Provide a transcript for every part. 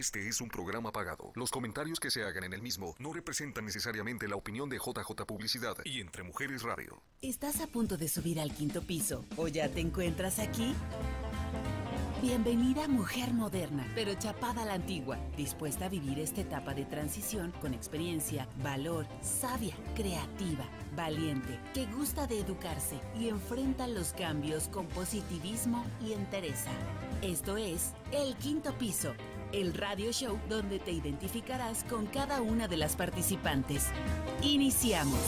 Este es un programa pagado. Los comentarios que se hagan en el mismo no representan necesariamente la opinión de JJ Publicidad y Entre Mujeres Radio. ¿Estás a punto de subir al quinto piso o ya te encuentras aquí? Bienvenida mujer moderna, pero chapada a la antigua, dispuesta a vivir esta etapa de transición con experiencia, valor, sabia, creativa, valiente, que gusta de educarse y enfrenta los cambios con positivismo y entereza. Esto es El Quinto Piso, el radio show donde te identificarás con cada una de las participantes. Iniciamos.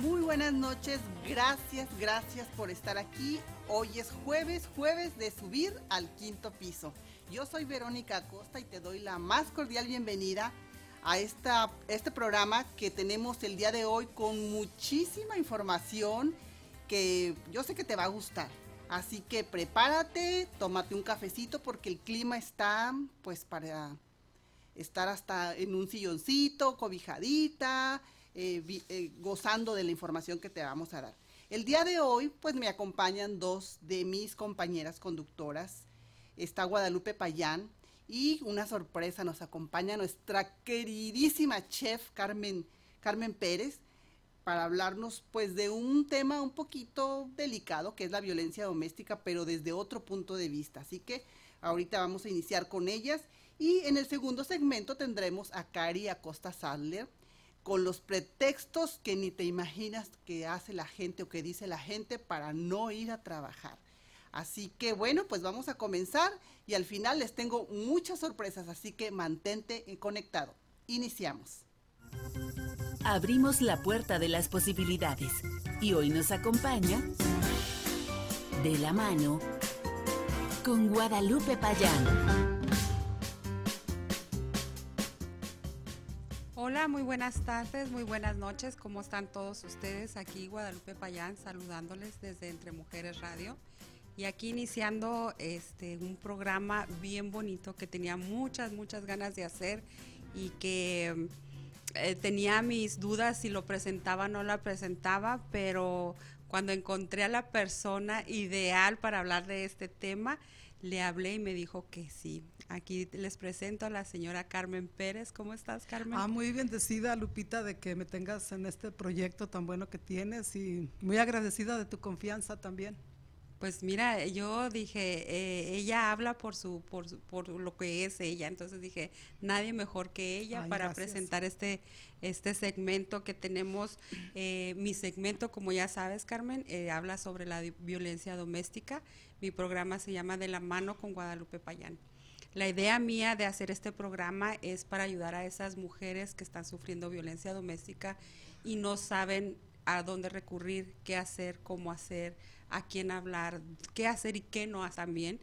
Muy buenas noches, gracias, gracias por estar aquí. Hoy es jueves, jueves de subir al quinto piso. Yo soy Verónica Acosta y te doy la más cordial bienvenida a esta, este programa que tenemos el día de hoy con muchísima información que yo sé que te va a gustar. Así que prepárate, tómate un cafecito porque el clima está pues para estar hasta en un silloncito, cobijadita, eh, eh, gozando de la información que te vamos a dar. El día de hoy pues me acompañan dos de mis compañeras conductoras. Está Guadalupe Payán y una sorpresa nos acompaña nuestra queridísima chef Carmen, Carmen Pérez para hablarnos pues de un tema un poquito delicado que es la violencia doméstica, pero desde otro punto de vista. Así que ahorita vamos a iniciar con ellas y en el segundo segmento tendremos a Cari Acosta Sadler con los pretextos que ni te imaginas que hace la gente o que dice la gente para no ir a trabajar. Así que bueno, pues vamos a comenzar y al final les tengo muchas sorpresas, así que mantente conectado. Iniciamos. Abrimos la puerta de las posibilidades y hoy nos acompaña de la mano con Guadalupe Payán. Hola, muy buenas tardes, muy buenas noches. ¿Cómo están todos ustedes? Aquí Guadalupe Payán saludándoles desde Entre Mujeres Radio. Y aquí iniciando este un programa bien bonito que tenía muchas, muchas ganas de hacer y que eh, tenía mis dudas si lo presentaba o no la presentaba, pero cuando encontré a la persona ideal para hablar de este tema, le hablé y me dijo que sí. Aquí les presento a la señora Carmen Pérez. ¿Cómo estás, Carmen? Ah, muy bendecida, Lupita, de que me tengas en este proyecto tan bueno que tienes y muy agradecida de tu confianza también. Pues mira, yo dije, eh, ella habla por su, por por lo que es ella, entonces dije, nadie mejor que ella para presentar este, este segmento que tenemos. Eh, mi segmento, como ya sabes, Carmen, eh, habla sobre la violencia doméstica. Mi programa se llama De la mano con Guadalupe Payán. La idea mía de hacer este programa es para ayudar a esas mujeres que están sufriendo violencia doméstica y no saben a dónde recurrir, qué hacer, cómo hacer, a quién hablar, qué hacer y qué no también.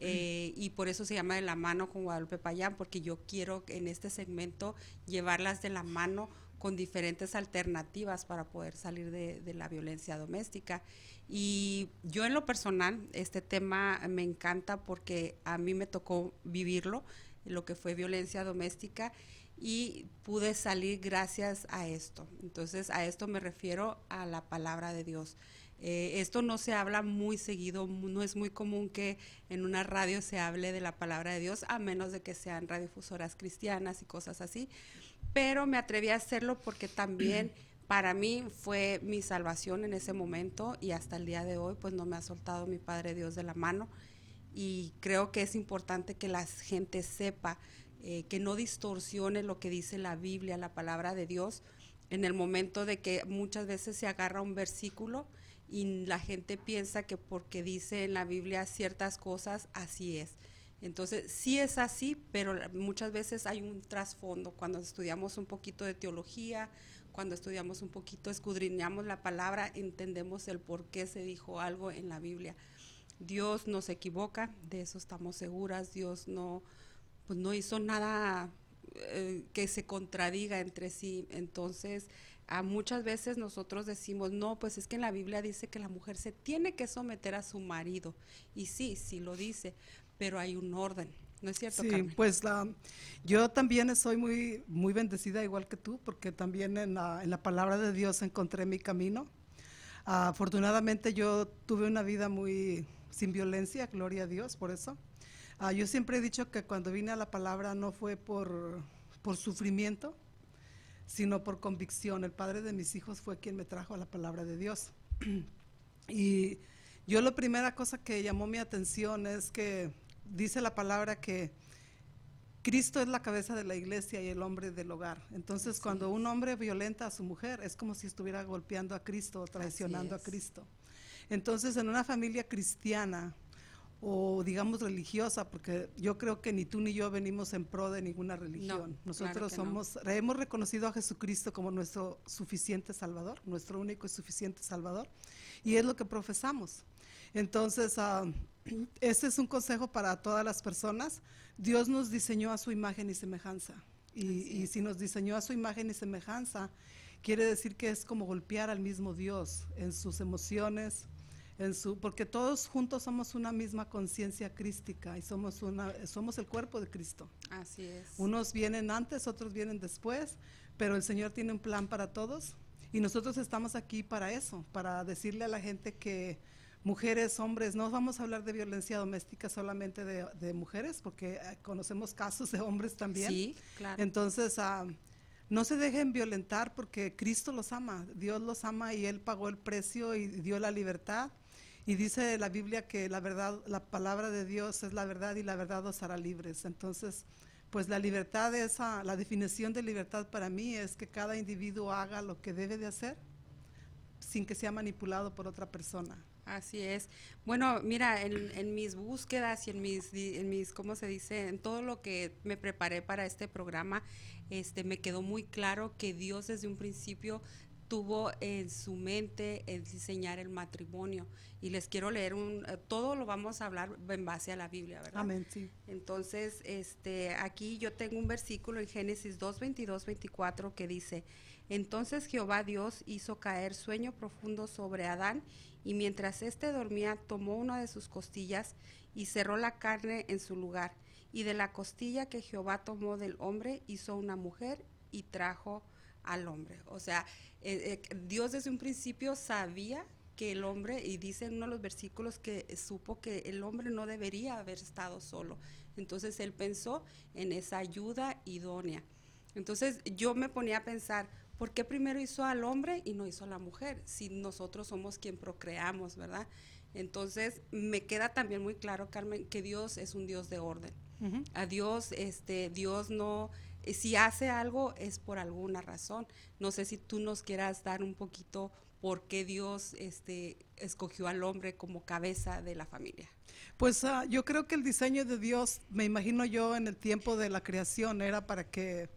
Eh, y por eso se llama de la mano con Guadalupe Payán, porque yo quiero en este segmento llevarlas de la mano con diferentes alternativas para poder salir de, de, la violencia doméstica. Y yo en lo personal, este tema me encanta porque a mí me tocó vivirlo, lo que fue violencia doméstica, y pude salir gracias a esto. Entonces, a esto me refiero a la palabra de Dios. Eh, esto no se habla muy seguido, no es muy común que en una radio se hable de la palabra de Dios, a menos de que sean radiofusoras cristianas y cosas así. Pero me atreví a hacerlo porque también para mí fue mi salvación en ese momento y hasta el día de hoy pues no me ha soltado mi Padre Dios de la mano. Y creo que es importante que la gente sepa eh, que no distorsione lo que dice la Biblia, la palabra de Dios, en el momento de que muchas veces se agarra un versículo y la gente piensa que porque dice en la Biblia ciertas cosas, así es. Entonces, sí es así, pero muchas veces hay un trasfondo. Cuando estudiamos un poquito de teología, cuando estudiamos un poquito, escudriñamos la palabra, entendemos el por qué se dijo algo en la Biblia. Dios no se equivoca, de eso estamos seguras. Dios no, pues no hizo nada eh, que se contradiga entre sí. Entonces, a muchas veces nosotros decimos, no, pues es que en la Biblia dice que la mujer se tiene que someter a su marido. Y sí, sí lo dice, pero hay un orden. ¿No es cierto? Sí, pues la, yo también soy muy, muy bendecida igual que tú, porque también en la, en la palabra de Dios encontré mi camino. afortunadamente yo tuve una vida muy, sin violencia, gloria a Dios por eso. Ah, yo siempre he dicho que cuando vine a la palabra no fue por, por sufrimiento, sino por convicción. El padre de mis hijos fue quien me trajo a la palabra de Dios. y yo la primera cosa que llamó mi atención es que dice la palabra que Cristo es la cabeza de la iglesia y el hombre del hogar. Entonces, cuando un hombre violenta a su mujer, es como si estuviera golpeando a Cristo o traicionando a Cristo. Entonces, en una familia cristiana o digamos religiosa, porque yo creo que ni tú ni yo venimos en pro de ninguna religión. Nosotros somos, hemos reconocido a Jesucristo como nuestro suficiente Salvador, nuestro único y suficiente Salvador, y es lo que profesamos. Entonces, uh, este es un consejo para todas las personas. Dios nos diseñó a su imagen y semejanza. Y, si nos diseñó a su imagen y semejanza, quiere decir que es como golpear al mismo Dios en sus emociones, en su, porque todos juntos somos una misma conciencia crística y somos, una, somos el cuerpo de Cristo. Así es. Unos vienen antes, otros vienen después, pero el Señor tiene un plan para todos y nosotros estamos aquí para eso, para decirle a la gente que mujeres, hombres, no vamos a hablar de violencia doméstica solamente de, mujeres, porque eh, conocemos casos de hombres también. Sí, claro. Entonces, ah, no se dejen violentar porque Cristo los ama, Dios los ama y Él pagó el precio y dio la libertad. Y dice la Biblia que la verdad, la palabra de Dios es la verdad y la verdad os hará libres. Entonces, pues la libertad esa, la definición de libertad para mí es que cada individuo haga lo que debe de hacer sin que sea manipulado por otra persona. Así es. Bueno, mira, en, mis búsquedas y en mis, en mis, ¿cómo se dice? En todo lo que me preparé para este programa, este, me quedó muy claro que Dios desde un principio tuvo en su mente el diseñar el matrimonio. Y les quiero leer un, eh, todo lo vamos a hablar en base a la Biblia, ¿verdad? Amén, sí. Entonces, este, aquí yo tengo un versículo en Génesis 2, 22, 24 que dice, entonces Jehová Dios hizo caer sueño profundo sobre Adán y mientras éste dormía tomó una de sus costillas y cerró la carne en su lugar. Y de la costilla que Jehová tomó del hombre hizo una mujer y trajo al hombre. O sea, eh, eh, Dios desde un principio sabía que el hombre, y dice en uno de los versículos que supo que el hombre no debería haber estado solo. Entonces él pensó en esa ayuda idónea. Entonces yo me ponía a pensar, ¿por qué primero hizo al hombre y no hizo a la mujer? Si nosotros somos quien procreamos, ¿verdad? Entonces, me queda también muy claro, Carmen, que Dios es un Dios de orden. A Dios, este, Dios no, si hace algo es por alguna razón. No sé si tú nos quieras dar un poquito por qué Dios este, escogió al hombre como cabeza de la familia. Pues ah, yo creo que el diseño de Dios, me imagino yo en el tiempo de la creación, era para que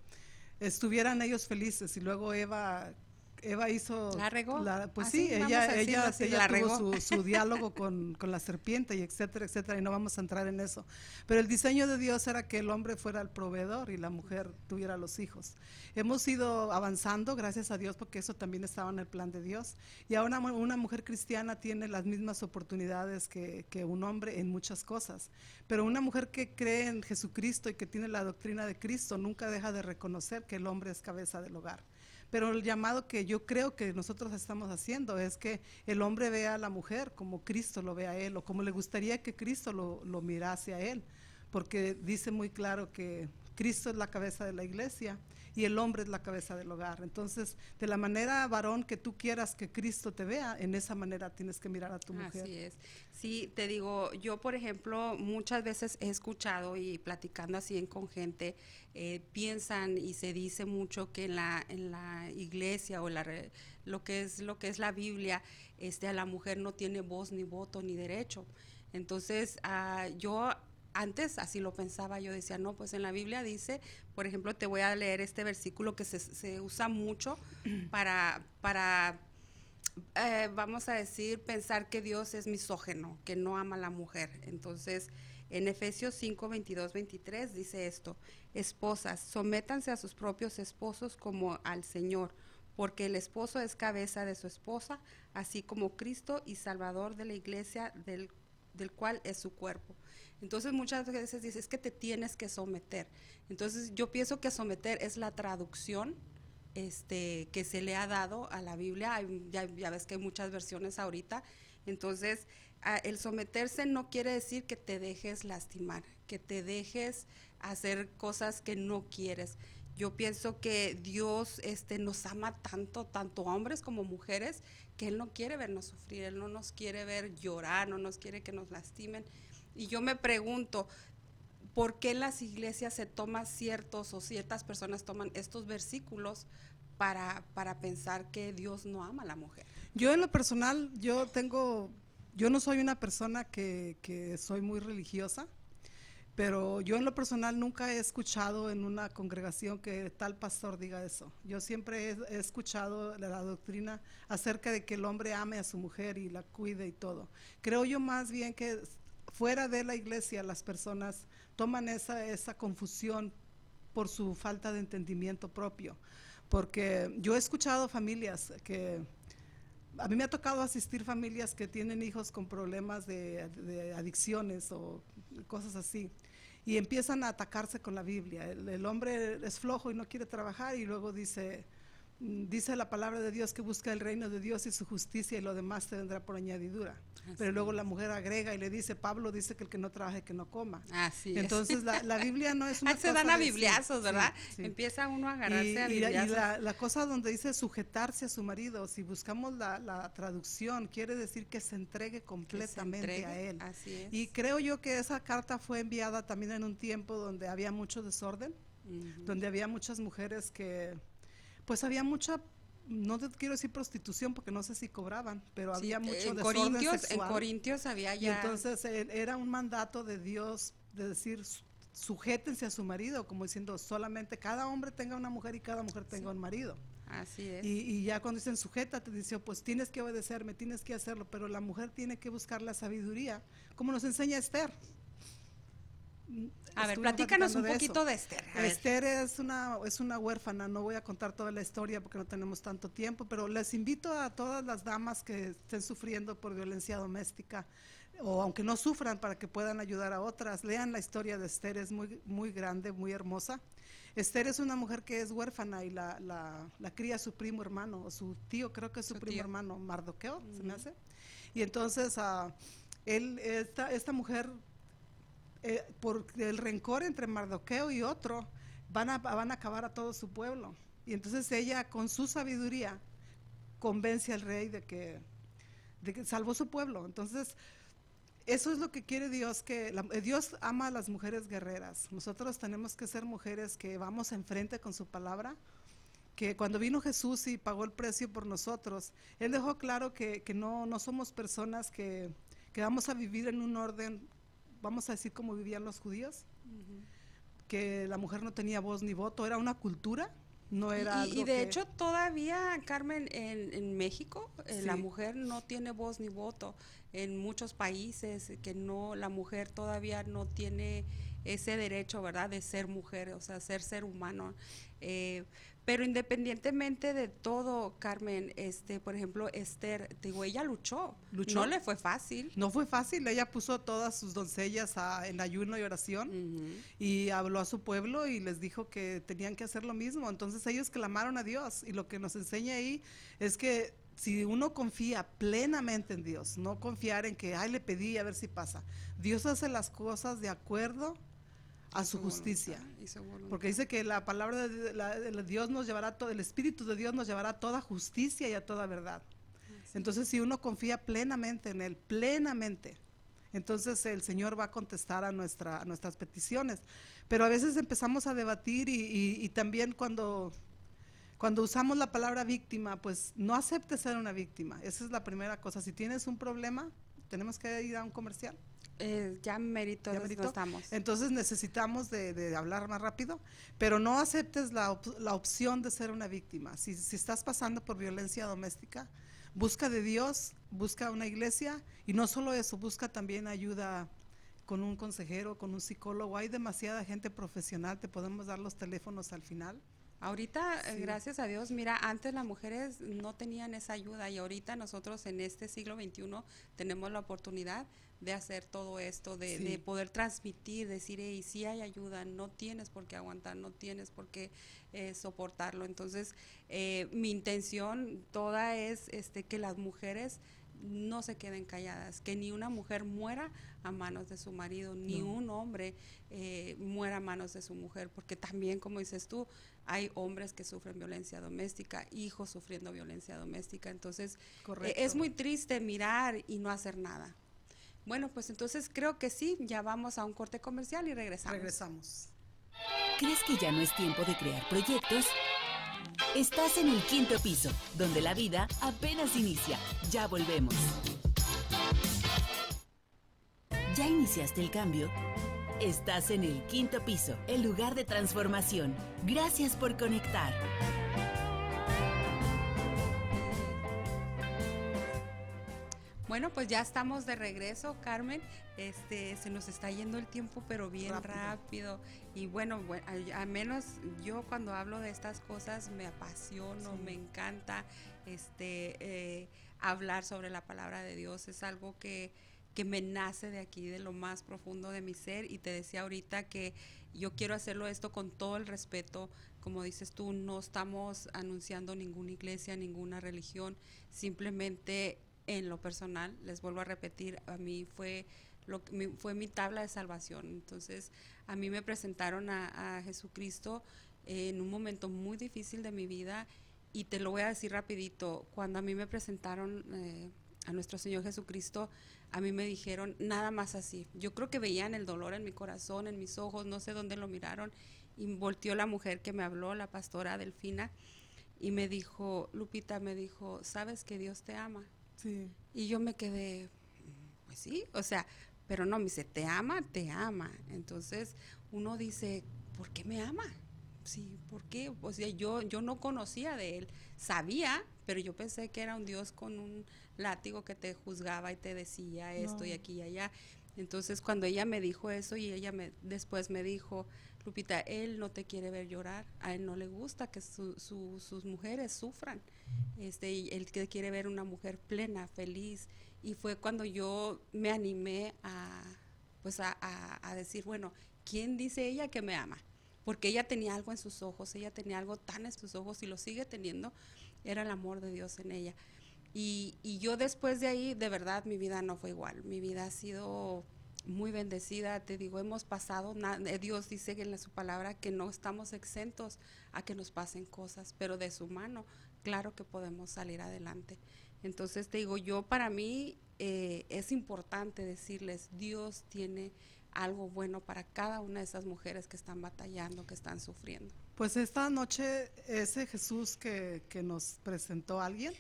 estuvieran ellos felices y luego Eva Eva hizo... ¿La regó? pues sí, ella, ella, tuvo su, diálogo con, la serpiente y etcétera, etcétera, y no vamos a entrar en eso. Pero el diseño de Dios era que el hombre fuera el proveedor y la mujer tuviera los hijos. Hemos ido avanzando, gracias a Dios, porque eso también estaba en el plan de Dios. Y ahora una mujer cristiana tiene las mismas oportunidades que, que un hombre en muchas cosas. Pero una mujer que cree en Jesucristo y que tiene la doctrina de Cristo nunca deja de reconocer que el hombre es cabeza del hogar. Pero el llamado que yo creo que nosotros estamos haciendo es que el hombre vea a la mujer como Cristo lo ve a él o como le gustaría que Cristo lo, lo mirase a él, porque dice muy claro que Cristo es la cabeza de la iglesia y el hombre es la cabeza del hogar. Entonces, de la manera varón que tú quieras que Cristo te vea, en esa manera tienes que mirar a tu mujer. Así es. Sí, te digo, yo por ejemplo, muchas veces he escuchado y platicando así con gente, eh, piensan y se dice mucho que en la, en la iglesia o la, lo que es lo que es la Biblia, este, a la mujer no tiene voz ni voto ni derecho. Entonces, uh, yo antes así lo pensaba, yo decía, no, pues en la Biblia dice, por ejemplo, te voy a leer este versículo que se, se usa mucho para, para eh, vamos a decir, pensar que Dios es misógeno, que no ama a la mujer. Entonces, en Efesios 5, 22, 23 dice esto, esposas, sométanse a sus propios esposos como al Señor, porque el esposo es cabeza de su esposa, así como Cristo y Salvador de la iglesia del, del cual es su cuerpo. Entonces muchas veces dices que te tienes que someter. Entonces yo pienso que someter es la traducción este, que se le ha dado a la Biblia. ya, ves que hay muchas versiones ahorita. Entonces el someterse no quiere decir que te dejes lastimar, que te dejes hacer cosas que no quieres. Yo pienso que Dios este, nos ama tanto, tanto hombres como mujeres, que Él no quiere vernos sufrir, Él no nos quiere ver llorar, no nos quiere que nos lastimen. Y yo me pregunto, ¿por qué las iglesias se toman ciertos o ciertas personas toman estos versículos para, para pensar que Dios no ama a la mujer? Yo en lo personal, yo tengo yo no soy una persona que, que, soy muy religiosa, pero yo en lo personal nunca he escuchado en una congregación que tal pastor diga eso. Yo siempre he, escuchado la, doctrina acerca de que el hombre ame a su mujer y la cuide y todo. Creo yo más bien que fuera de la iglesia las personas toman esa, esa confusión por su falta de entendimiento propio. Porque yo he escuchado familias que a mí me ha tocado asistir familias que tienen hijos con problemas de, adicciones o cosas así y empiezan a atacarse con la Biblia. el, hombre es flojo y no quiere trabajar y luego dice, dice la palabra de Dios que busca el reino de Dios y su justicia y lo demás te vendrá por añadidura. Pero luego la mujer agrega y le dice, Pablo dice que el que no trabaje, que no coma. Así Entonces la, la, Biblia no es una se dan a bibliazos, ¿verdad? Empieza uno a agarrarse a bibliazos. Y, la, la, cosa donde dice sujetarse a su marido, si buscamos la, la traducción, quiere decir que se entregue completamente a él. Así es. Y creo yo que esa carta fue enviada también en un tiempo donde había mucho desorden, donde había muchas mujeres que pues había mucha no te quiero decir prostitución porque no sé si cobraban, pero había mucho en Corintios, En Corintios había ya. Y entonces eh, era un mandato de Dios de decir sujétense a su marido, como diciendo solamente cada hombre tenga una mujer y cada mujer tenga un marido. Así es. Y, ya cuando dicen sujeta, te dice, pues tienes que obedecerme, tienes que hacerlo, pero la mujer tiene que buscar la sabiduría, como nos enseña Esther. A ver, platícanos un poquito de Esther. Esther es una, es una huérfana, no voy a contar toda la historia porque no tenemos tanto tiempo, pero les invito a todas las damas que estén sufriendo por violencia doméstica o aunque no sufran para que puedan ayudar a otras, lean la historia de Esther, es muy, muy grande, muy hermosa. Esther es una mujer que es huérfana y la, la, cría su primo hermano, o su tío, creo que es su, primo hermano, Mardoqueo, se me hace. Y entonces uh, él, esta, esta mujer eh, por el rencor entre Mardoqueo y otro, van a, van a acabar a todo su pueblo. Y entonces ella, con su sabiduría, convence al rey de que, de que salvó su pueblo. Entonces, eso es lo que quiere Dios, que eh, Dios ama a las mujeres guerreras. Nosotros tenemos que ser mujeres que vamos enfrente con su palabra, que cuando vino Jesús y pagó el precio por nosotros, Él dejó claro que, que no, no somos personas que, que vamos a vivir en un orden vamos a decir como vivían los judíos, que la mujer no tenía voz ni voto, era una cultura, no era... Y, y de hecho todavía, Carmen, en, México eh, la mujer no tiene voz ni voto. En muchos países que no, la mujer todavía no tiene ese derecho, ¿verdad?, de ser mujer, o sea, ser ser humano. Eh, pero independientemente de todo, Carmen, este, por ejemplo, Esther, digo, ella luchó. luchó. No le fue fácil. No fue fácil. Ella puso todas sus doncellas en ayuno y oración y habló a su pueblo y les dijo que tenían que hacer lo mismo. Entonces ellos clamaron a Dios y lo que nos enseña ahí es que si uno confía plenamente en Dios, no confiar en que, ay, le pedí a ver si pasa. Dios hace las cosas de acuerdo a su justicia. Porque dice que la palabra de, Dios nos llevará todo, el Espíritu de Dios nos llevará a toda justicia y a toda verdad. Entonces, si uno confía plenamente en Él, plenamente, entonces el Señor va a contestar a, nuestra, nuestras peticiones. Pero a veces empezamos a debatir y, también cuando, cuando usamos la palabra víctima, pues no aceptes ser una víctima. Esa es la primera cosa. Si tienes un problema, tenemos que ir a un comercial. Eh, ya mérito, estamos. Entonces necesitamos de, hablar más rápido, pero no aceptes la, la opción de ser una víctima. Si, si, estás pasando por violencia doméstica, busca de Dios, busca una iglesia y no solo eso, busca también ayuda con un consejero, con un psicólogo. Hay demasiada gente profesional, te podemos dar los teléfonos al final. Ahorita, eh, gracias a Dios, mira, antes las mujeres no tenían esa ayuda y ahorita nosotros en este siglo XXI tenemos la oportunidad de hacer todo esto, de, poder transmitir, decir, hey, sí hay ayuda, no tienes por qué aguantar, no tienes por qué eh, soportarlo. Entonces, eh, mi intención toda es este que las mujeres no se queden calladas, que ni una mujer muera a manos de su marido, ni un hombre eh, muera a manos de su mujer, porque también, como dices tú, hay hombres que sufren violencia doméstica, hijos sufriendo violencia doméstica, entonces eh, es muy triste mirar y no hacer nada. Bueno, pues entonces creo que sí, ya vamos a un corte comercial y regresamos. Regresamos. ¿Crees que ya no es tiempo de crear proyectos? Estás en el quinto piso, donde la vida apenas inicia. Ya volvemos. ¿Ya iniciaste el cambio? Estás en el quinto piso, el lugar de transformación. Gracias por conectar. Bueno, pues ya estamos de regreso, Carmen. Este, se nos está yendo el tiempo, pero bien rápido. Y bueno, al, menos yo cuando hablo de estas cosas me apasiono, me encanta este eh, hablar sobre la palabra de Dios. Es algo que, que me nace de aquí, de lo más profundo de mi ser. Y te decía ahorita que yo quiero hacerlo esto con todo el respeto. Como dices tú, no estamos anunciando ninguna iglesia, ninguna religión. Simplemente en lo personal, les vuelvo a repetir, a mí fue, lo, mi, fue mi tabla de salvación. Entonces, a mí me presentaron a, Jesucristo en un momento muy difícil de mi vida y te lo voy a decir rapidito, cuando a mí me presentaron eh, a nuestro Señor Jesucristo, a mí me dijeron nada más así. Yo creo que veían el dolor en mi corazón, en mis ojos, no sé dónde lo miraron, y volteó la mujer que me habló, la pastora Delfina, y me dijo, Lupita, me dijo, ¿sabes que Dios te ama? Y yo me quedé, pues sí, o sea, pero no, me dice, te ama, te ama. Entonces uno dice, ¿por qué me ama? Sí, ¿por qué? O sea, yo, yo no conocía de él, sabía, pero yo pensé que era un Dios con un látigo que te juzgaba y te decía esto y aquí y allá. Entonces cuando ella me dijo eso y ella me después me dijo, Lupita, él no te quiere ver llorar, a él no le gusta que sus mujeres sufran, este, y él quiere ver una mujer plena, feliz, y fue cuando yo me animé a, pues a, decir, bueno, ¿quién dice ella que me ama? Porque ella tenía algo en sus ojos, ella tenía algo tan en sus ojos y lo sigue teniendo, era el amor de Dios en ella. Y, y yo después de ahí, de verdad, mi vida no fue igual, mi vida ha sido muy bendecida, te digo, hemos pasado, eh, Dios dice en su palabra que no estamos exentos a que nos pasen cosas, pero de su mano, claro que podemos salir adelante. Entonces te digo, yo para mí eh, es importante decirles, Dios tiene algo bueno para cada una de esas mujeres que están batallando, que están sufriendo. Pues esta noche ese Jesús que, nos presentó alguien,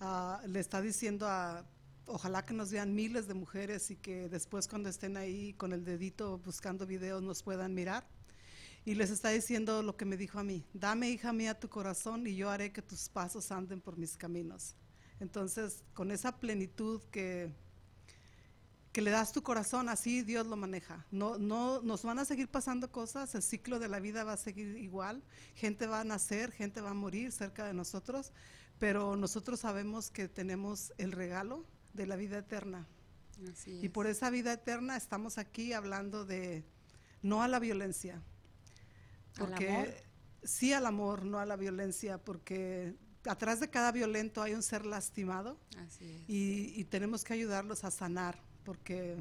ah, le está diciendo a ojalá que nos vean miles de mujeres y que después cuando estén ahí con el dedito buscando videos nos puedan mirar. Y les está diciendo lo que me dijo a mí, dame hija mía tu corazón y yo haré que tus pasos anden por mis caminos. Entonces, con esa plenitud que, que le das tu corazón, así Dios lo maneja. No, no, nos van a seguir pasando cosas, el ciclo de la vida va a seguir igual, gente va a nacer, gente va a morir cerca de nosotros, pero nosotros sabemos que tenemos el regalo de la vida eterna. Y por esa vida eterna estamos aquí hablando de no a la violencia. Porque sí al amor, no a la violencia, porque atrás de cada violento hay un ser lastimado. Y, y, tenemos que ayudarlos a sanar, porque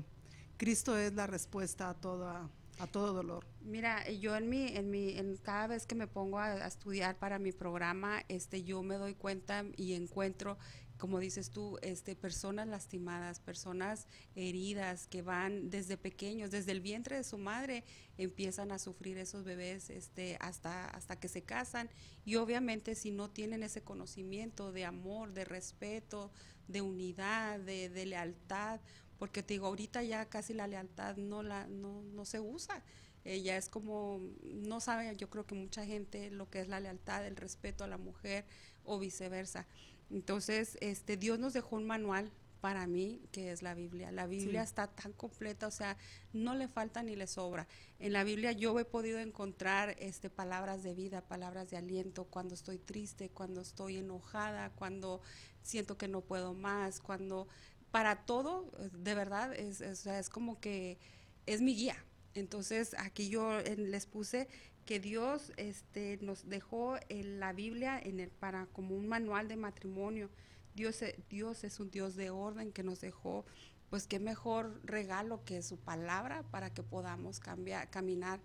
Cristo es la respuesta a toda a todo dolor. Mira, yo en mi, en mi, en cada vez que me pongo a, a, estudiar para mi programa, este, yo me doy cuenta y encuentro como dices tú, este, personas lastimadas, personas heridas que van desde pequeños, desde el vientre de su madre, empiezan a sufrir esos bebés este, hasta, hasta que se casan. Y obviamente si no tienen ese conocimiento de amor, de respeto, de unidad, de, lealtad, porque te digo, ahorita ya casi la lealtad no, la, no, no se usa. Ella es como, no sabe, yo creo que mucha gente lo que es la lealtad, el respeto a la mujer o viceversa. Entonces, este, Dios nos dejó un manual para mí, que es la Biblia. La Biblia está tan completa, o sea, no le falta ni le sobra. En la Biblia yo he podido encontrar este, palabras de vida, palabras de aliento cuando estoy triste, cuando estoy enojada, cuando siento que no puedo más, cuando para todo, de verdad, es, es, es como que es mi guía. Entonces, aquí yo les puse que Dios este, nos dejó en la Biblia en el, para como un manual de matrimonio. Dios, e, Dios es un Dios de orden que nos dejó, pues qué mejor regalo que su palabra para que podamos cambiar, caminar.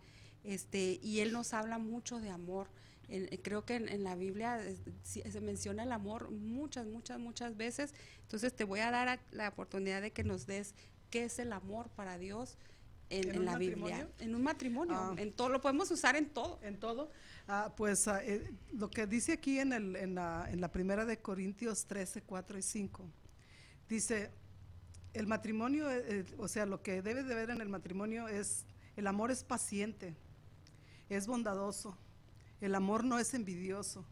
Este, y Él nos habla mucho de amor. creo que en, la Biblia se menciona el amor muchas, muchas, muchas veces. Entonces te voy a dar la oportunidad de que nos des qué es el amor para Dios en, la Biblia, en un matrimonio, ah. en todo, lo podemos usar en todo. En todo. Ah, pues ah, eh, lo que dice aquí en, el, en, la, en la primera de Corintios 13, 4 y 5, dice, el matrimonio, eh, eh, o sea, lo que debe de ver en el matrimonio es, el amor es paciente, es bondadoso, el amor no es envidioso,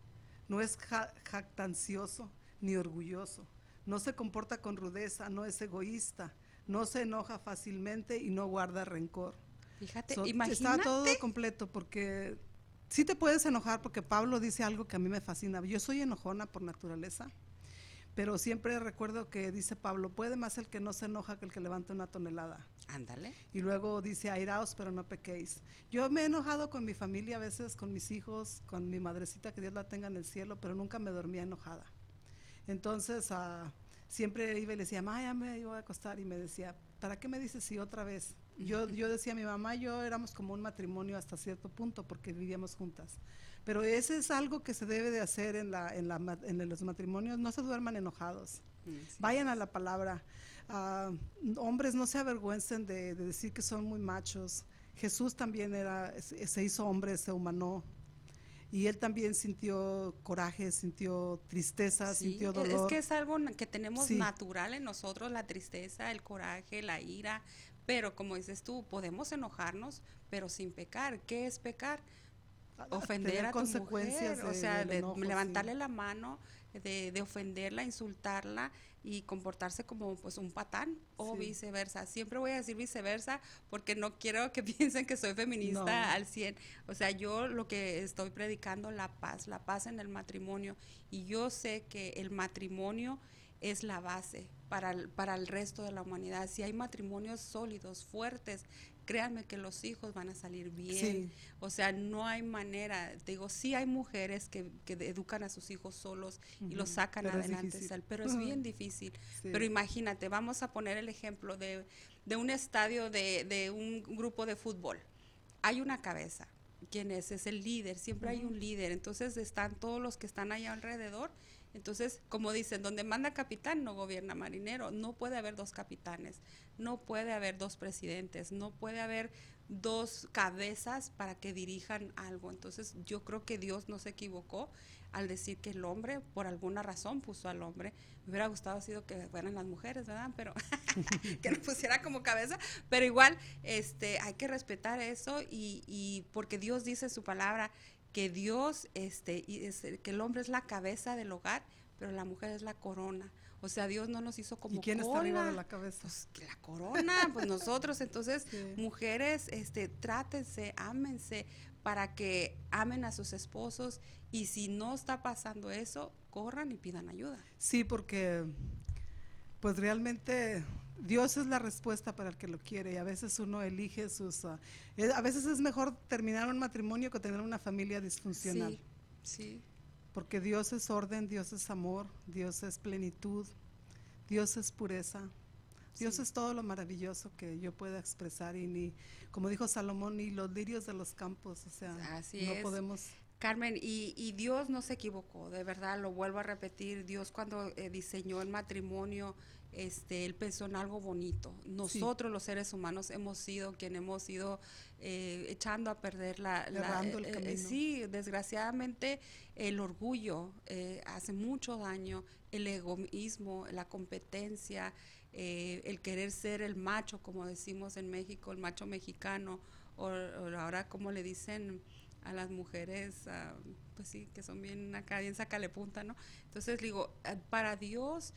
no es jactancioso ni orgulloso, no se comporta con rudeza, no es egoísta, no se enoja fácilmente y no guarda rencor. Fíjate, imagínate. Está todo completo porque sí te puedes enojar porque Pablo dice algo que a mí me fascina. Yo soy enojona por naturaleza, pero siempre recuerdo que dice Pablo, puede más el que no se enoja que el que levanta una tonelada. Ándale. Y luego dice, airaos, pero no pequéis. Yo me he enojado con mi familia a veces, con mis hijos, con mi madrecita, que Dios la tenga en el cielo, pero nunca me dormía enojada. Entonces, uh, siempre iba y le decía, mamá, ya me iba a acostar y me decía, ¿para qué me dices sí otra vez? Yo, yo decía, mi mamá y yo éramos como un matrimonio hasta cierto punto porque vivíamos juntas. Pero ese es algo que se debe de hacer en, la, en, la, en los matrimonios, no se duerman enojados. Mm, Vayan a la palabra. Ah, hombres, no se avergüencen de, de, decir que son muy machos. Jesús también era, se hizo hombre, se humanó, y él también sintió coraje, sintió tristeza, sintió dolor. Es que es algo que tenemos natural en nosotros, la tristeza, el coraje, la ira, pero como dices tú, podemos enojarnos, pero sin pecar. ¿Qué es pecar? Ofender a tu mujer, o sea, levantarle la mano, de, de, ofenderla, insultarla y comportarse como pues un patán o viceversa. Siempre voy a decir viceversa porque no quiero que piensen que soy feminista al 100. O sea, yo lo que estoy predicando la paz, la paz en el matrimonio y yo sé que el matrimonio es la base para el, para el resto de la humanidad. Si hay matrimonios sólidos, fuertes, créanme que los hijos van a salir bien. O sea, no hay manera. digo, sí hay mujeres que, que educan a sus hijos solos y los sacan adelante, pero es bien difícil. Pero imagínate, vamos a poner el ejemplo de, de un estadio de, de, un grupo de fútbol. Hay una cabeza. ¿Quién es? Es el líder. Siempre hay un líder. Entonces están todos los que están allá alrededor entonces, como dicen, donde manda capitán no gobierna marinero. No puede haber dos capitanes, no puede haber dos presidentes, no puede haber dos cabezas para que dirijan algo. Entonces, yo creo que Dios no se equivocó al decir que el hombre, por alguna razón, puso al hombre. Me hubiera gustado sido que fueran las mujeres, ¿verdad? Pero que lo pusiera como cabeza. Pero igual, este, hay que respetar eso y, y porque Dios dice su palabra que Dios, este, y que el hombre es la cabeza del hogar, pero la mujer es la corona. O sea, Dios no nos hizo como ¿Y quién está arriba de la cabeza? Pues la corona, pues nosotros. Entonces, mujeres, este, trátense, ámense para que amen a sus esposos y si no está pasando eso, corran y pidan ayuda. Sí, porque pues realmente Dios es la respuesta para el que lo quiere y a veces uno elige sus... Ah, eh, a veces es mejor terminar un matrimonio que tener una familia disfuncional. Sí, sí. Porque Dios es orden, Dios es amor, Dios es plenitud, Dios es pureza. Dios es todo lo maravilloso que yo pueda expresar y ni, como dijo Salomón, ni los lirios de los campos, o sea, Así no podemos... Carmen, y, y, Dios no se equivocó, de verdad, lo vuelvo a repetir, Dios cuando eh, diseñó el matrimonio, este, él pensó en algo bonito. Nosotros los seres humanos hemos sido quien hemos ido eh, echando a perder la... el eh, sí, desgraciadamente el orgullo eh, hace mucho daño, el egoísmo, la competencia, el querer ser el macho, como decimos en México, el macho mexicano, o, ahora como le dicen a las mujeres, ah, pues sí, que son bien acá, bien sacale punta, ¿no? Entonces digo, para Dios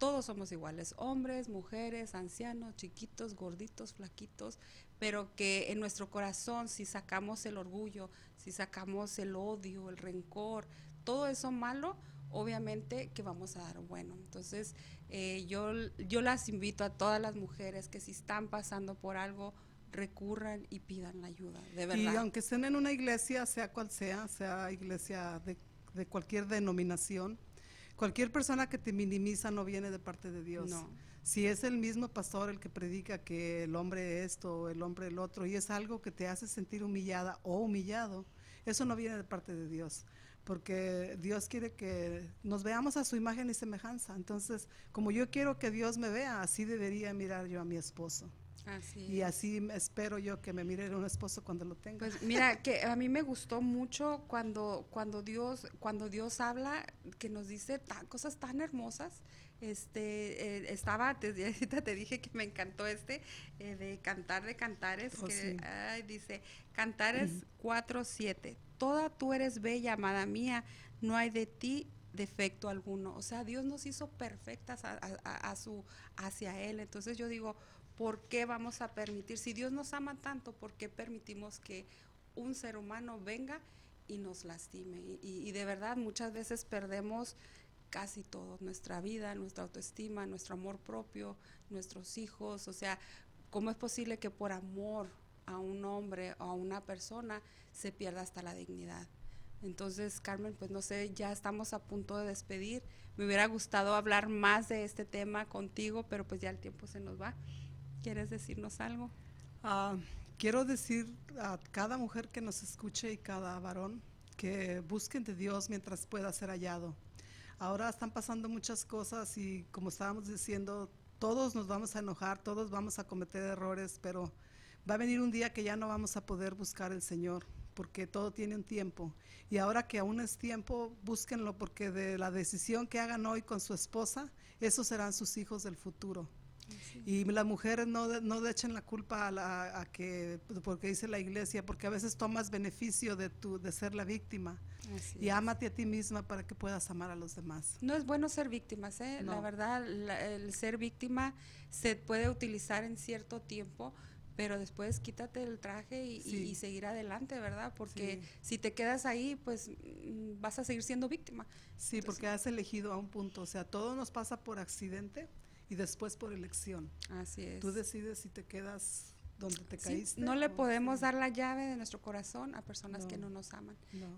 todos somos iguales, hombres, mujeres, ancianos, chiquitos, gorditos, flaquitos, pero que en nuestro corazón, si sacamos el orgullo, si sacamos el odio, el rencor, todo eso malo, obviamente que vamos a dar bueno. Entonces, eh, yo, yo las invito a todas las mujeres que si están pasando por algo, recurran y pidan la ayuda, de verdad. Y aunque estén en una iglesia, sea cual sea, sea iglesia de, de cualquier denominación, Cualquier persona que te minimiza no viene de parte de Dios. No. Si es el mismo pastor el que predica que el hombre esto, el hombre el otro, y es algo que te hace sentir humillada o humillado, eso no viene de parte de Dios porque Dios quiere que nos veamos a su imagen y semejanza. Entonces, como yo quiero que Dios me vea, así debería mirar yo a mi esposo. Y así espero yo que me mire un esposo cuando lo tenga. Pues mira, que a mí me gustó mucho cuando, cuando Dios, cuando Dios habla, que nos dice cosas tan hermosas. Este eh, estaba, te, te dije que me encantó este eh, de cantar de cantares, oh, que dice cantares 4-7 toda tú eres bella, amada mía, no hay de ti defecto alguno. O sea, Dios nos hizo perfectas a, su, hacia Él. Entonces yo digo, ¿por qué vamos a permitir? Si Dios nos ama tanto, ¿por qué permitimos que un ser humano venga y nos lastime? Y, de verdad muchas veces perdemos casi todo, nuestra vida, nuestra autoestima, nuestro amor propio, nuestros hijos. O sea, ¿cómo es posible que por amor a un hombre o a una persona se pierda hasta la dignidad. Entonces, Carmen, pues no sé, ya estamos a punto de despedir. Me hubiera gustado hablar más de este tema contigo, pero pues ya el tiempo se nos va. ¿Quieres decirnos algo? Ah, quiero decir a cada mujer que nos escuche y cada varón que busquen de Dios mientras pueda ser hallado. Ahora están pasando muchas cosas y como estábamos diciendo, todos nos vamos a enojar, todos vamos a cometer errores, pero va a venir un día que ya no vamos a poder buscar el Señor porque todo tiene un tiempo. Y ahora que aún es tiempo, búsquenlo porque de la decisión que hagan hoy con su esposa, esos serán sus hijos del futuro. Y las mujeres no, no echen la culpa a, la, que, porque dice la iglesia, porque a veces tomas beneficio de, tu, de ser la víctima. y ámate a ti misma para que puedas amar a los demás. No es bueno ser víctimas, ¿eh? La verdad, el ser víctima se puede utilizar en cierto tiempo, pero después quítate el traje y, seguir adelante, ¿verdad? Porque si te quedas ahí, pues mm, vas a seguir siendo víctima. Sí, porque has elegido a un punto, o sea, todo nos pasa por accidente y después por elección. Así es. Tú decides si te quedas donde te caíste. no le podemos dar la llave de nuestro corazón a personas que no nos aman.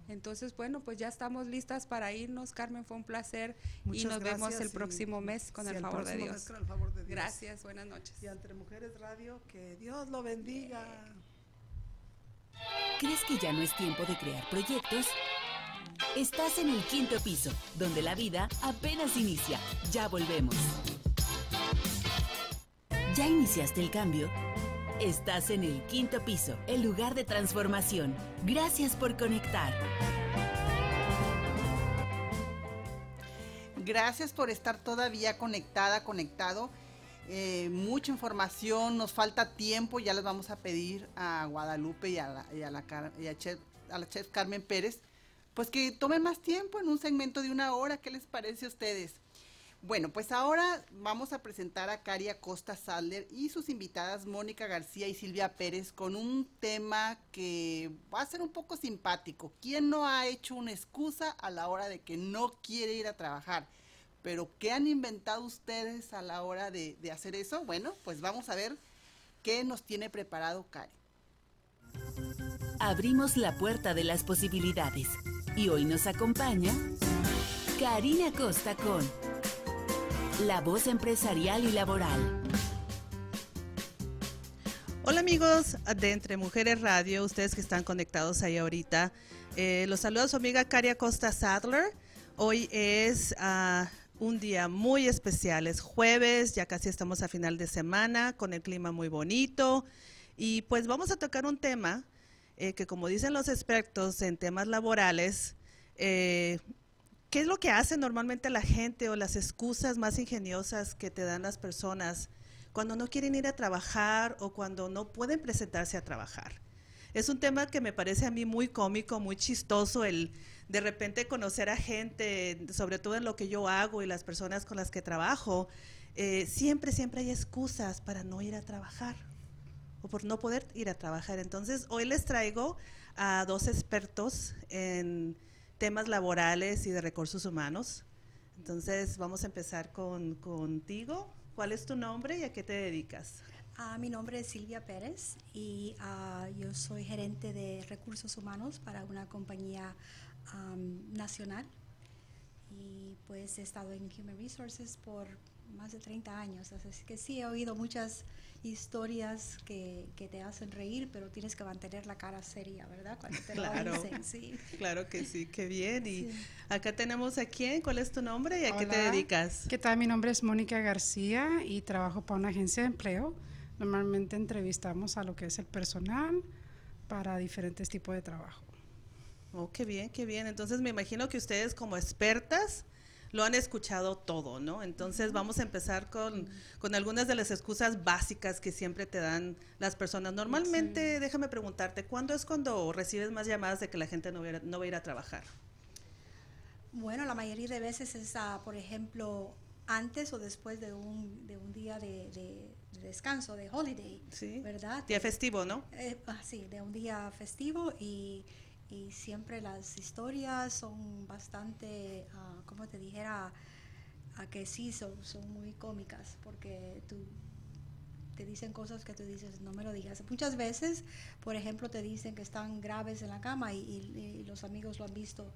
Entonces, bueno, pues ya estamos listas para irnos. Carmen, fue un placer y nos vemos el próximo mes con el, favor de Dios. Gracias, buenas noches. Y entre Mujeres Radio, que Dios lo bendiga. ¿Crees que ya no es tiempo de crear proyectos? Estás en el quinto piso, donde la vida apenas inicia. Ya volvemos. ¿Ya iniciaste el cambio? Estás en el quinto piso, el lugar de transformación. Gracias por conectar. Gracias por estar todavía conectada, conectado. Eh, mucha información, nos falta tiempo, ya les vamos a pedir a Guadalupe y a la, y a la, chef, a la chef Carmen Pérez, pues que tomen más tiempo en un segmento de una hora, ¿qué les parece a ustedes? Bueno, pues ahora vamos a presentar a Caria Costa Sadler y sus invitadas Mónica García y Silvia Pérez con un tema que va a ser un poco simpático. ¿Quién no ha hecho una excusa a la hora de que no quiere ir a trabajar? Pero ¿qué han inventado ustedes a la hora de, hacer eso? Bueno, pues vamos a ver qué nos tiene preparado Cari. Abrimos la puerta de las posibilidades y hoy nos acompaña Karina Costa con la voz empresarial y laboral. Hola amigos de Entre Mujeres Radio, ustedes que están conectados ahí ahorita. Eh, los saluda su amiga Caria Costa Sadler. Hoy es ah, un día muy especial, es jueves, ya casi estamos a final de semana con el clima muy bonito. Y pues vamos a tocar un tema eh, que como dicen los expertos en temas laborales, eh, ¿Qué es lo que hace normalmente la gente o las excusas más ingeniosas que te dan las personas cuando no quieren ir a trabajar o cuando no pueden presentarse a trabajar? Es un tema que me parece a mí muy cómico, muy chistoso, el de repente conocer a gente, sobre todo en lo que yo hago y las personas con las que trabajo, eh, siempre, siempre hay excusas para no ir a trabajar o por no poder ir a trabajar. Entonces, hoy les traigo a dos expertos en temas laborales y de recursos humanos. Entonces, vamos a empezar con, contigo. ¿Cuál es tu nombre y a qué te dedicas? Uh, mi nombre es Silvia Pérez y uh, yo soy gerente de recursos humanos para una compañía um, nacional. y pues he estado en Human Resources por más de 30 años, así que sí he oído muchas historias que, que, te hacen reír, pero tienes que mantener la cara seria, ¿verdad? Cuando te claro, lo dicen, sí. Claro que sí, qué bien. Y acá tenemos a quién, ¿cuál es tu nombre y a qué te dedicas? ¿Qué tal? Mi nombre es Mónica García y trabajo para una agencia de empleo. Normalmente entrevistamos a lo que es el personal para diferentes tipos de trabajo. Oh, qué bien, qué bien. Entonces me imagino que ustedes como expertas lo han escuchado todo, ¿no? Entonces vamos a empezar con, con, algunas de las excusas básicas que siempre te dan las personas. Normalmente, déjame preguntarte, ¿cuándo es cuando recibes más llamadas de que la gente no va a ir, no va a, ir a trabajar? Bueno, la mayoría de veces es, por ejemplo, antes o después de un, de un día de, de, descanso, de holiday, sí. ¿verdad? Día festivo, ¿no? Eh, ah, sí, de un día festivo y y siempre las historias son bastante, uh, como te dijera, a que sí son, son muy cómicas porque tú te dicen cosas que tú dices, no me lo digas. Muchas veces, por ejemplo, te dicen que están graves en la cama y, y, los amigos lo han visto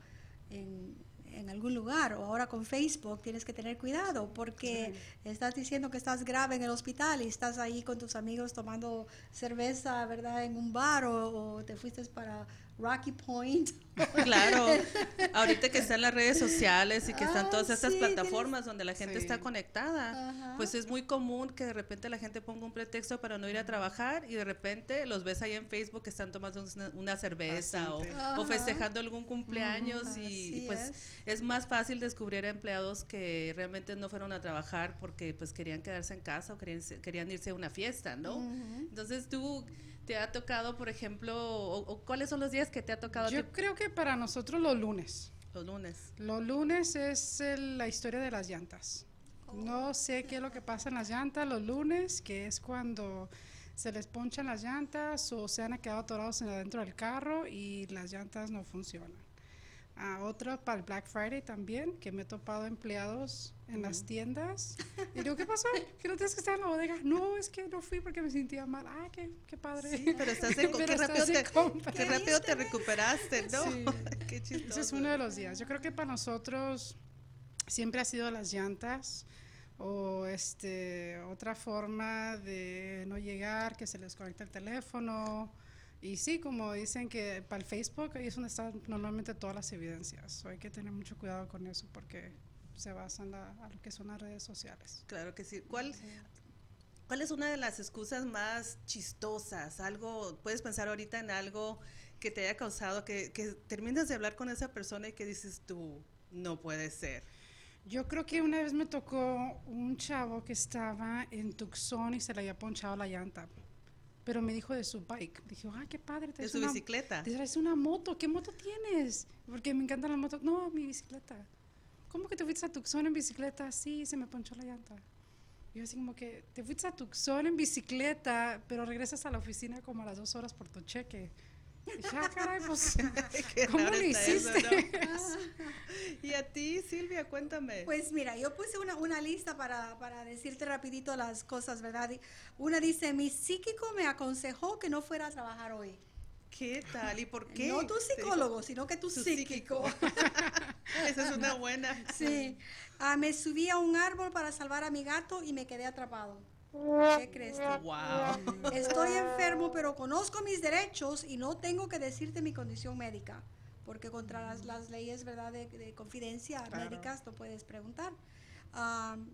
en, en, algún lugar. O ahora con Facebook tienes que tener cuidado porque estás diciendo que estás grave en el hospital y estás ahí con tus amigos tomando cerveza, ¿verdad? En un bar o, o te fuiste para Rocky Point. Claro, ahorita que están las redes sociales y que están todas estas plataformas donde la gente está conectada, pues es muy común que de repente la gente ponga un pretexto para no ir a trabajar y de repente los ves ahí en Facebook que están tomando una, cerveza o, festejando algún cumpleaños y, pues es. más fácil descubrir empleados que realmente no fueron a trabajar porque pues querían quedarse en casa o querían, querían irse a una fiesta, ¿no? Entonces tú te ha tocado, por ejemplo, o, cuáles son los días que te ha tocado? Yo creo que para nosotros los lunes. Los lunes. Los lunes es la historia de las llantas. No sé qué es lo que pasa en las llantas los lunes, que es cuando se les ponchan las llantas o se han quedado atorados adentro del carro y las llantas no funcionan a otra para el Black Friday también, que me he topado empleados en las tiendas. Y digo, ¿qué pasó? ¿Que no tienes que estar en la bodega? No, es que no fui porque me sentía mal. Ah, qué, qué padre. Sí, pero estás en, qué, rápido te, qué rápido te recuperaste, ¿no? Sí. qué chistoso. Ese es uno de los días. Yo creo que para nosotros siempre ha sido las llantas o este otra forma de no llegar, que se les conecta el teléfono y sí, como dicen que para el Facebook ahí es donde están normalmente todas las evidencias. hay que tener mucho cuidado con eso porque se basa en lo que son las redes sociales. Claro que sí. ¿Cuál, ¿Cuál es una de las excusas más chistosas? Algo, puedes pensar ahorita en algo que te haya causado, que, que terminas de hablar con esa persona y que dices tú, no puede ser. Yo creo que una vez me tocó un chavo que estaba en Tucson y se le había ponchado la llanta pero me dijo de su bike. Dije, ah, qué padre. ¿De su bicicleta? Te traes una moto. ¿Qué moto tienes? Porque me encantan las motos. No, mi bicicleta. ¿Cómo que te fuiste a Tucson en bicicleta? Sí, se me ponchó la llanta. Yo así como que, te fuiste a Tucson en bicicleta, pero regresas a la oficina como a las dos horas por tu cheque. Ah, caray, pues, ¿cómo lo hiciste? y a ti, Silvia, cuéntame. Pues mira, yo puse una, una lista para, para, decirte rapidito las cosas, ¿verdad? Una dice, mi psíquico me aconsejó que no fuera a trabajar hoy. ¿Qué tal? ¿Y por qué? No tu psicólogo, sino que tu, psíquico. Esa es una buena. Sí. Ah, me subí a un árbol para salvar a mi gato y me quedé atrapado. ¿Qué crees Wow. Estoy enfermo, pero conozco mis derechos y no tengo que decirte mi condición médica, porque contra las, las leyes ¿verdad? De, confidencia médicas no puedes preguntar.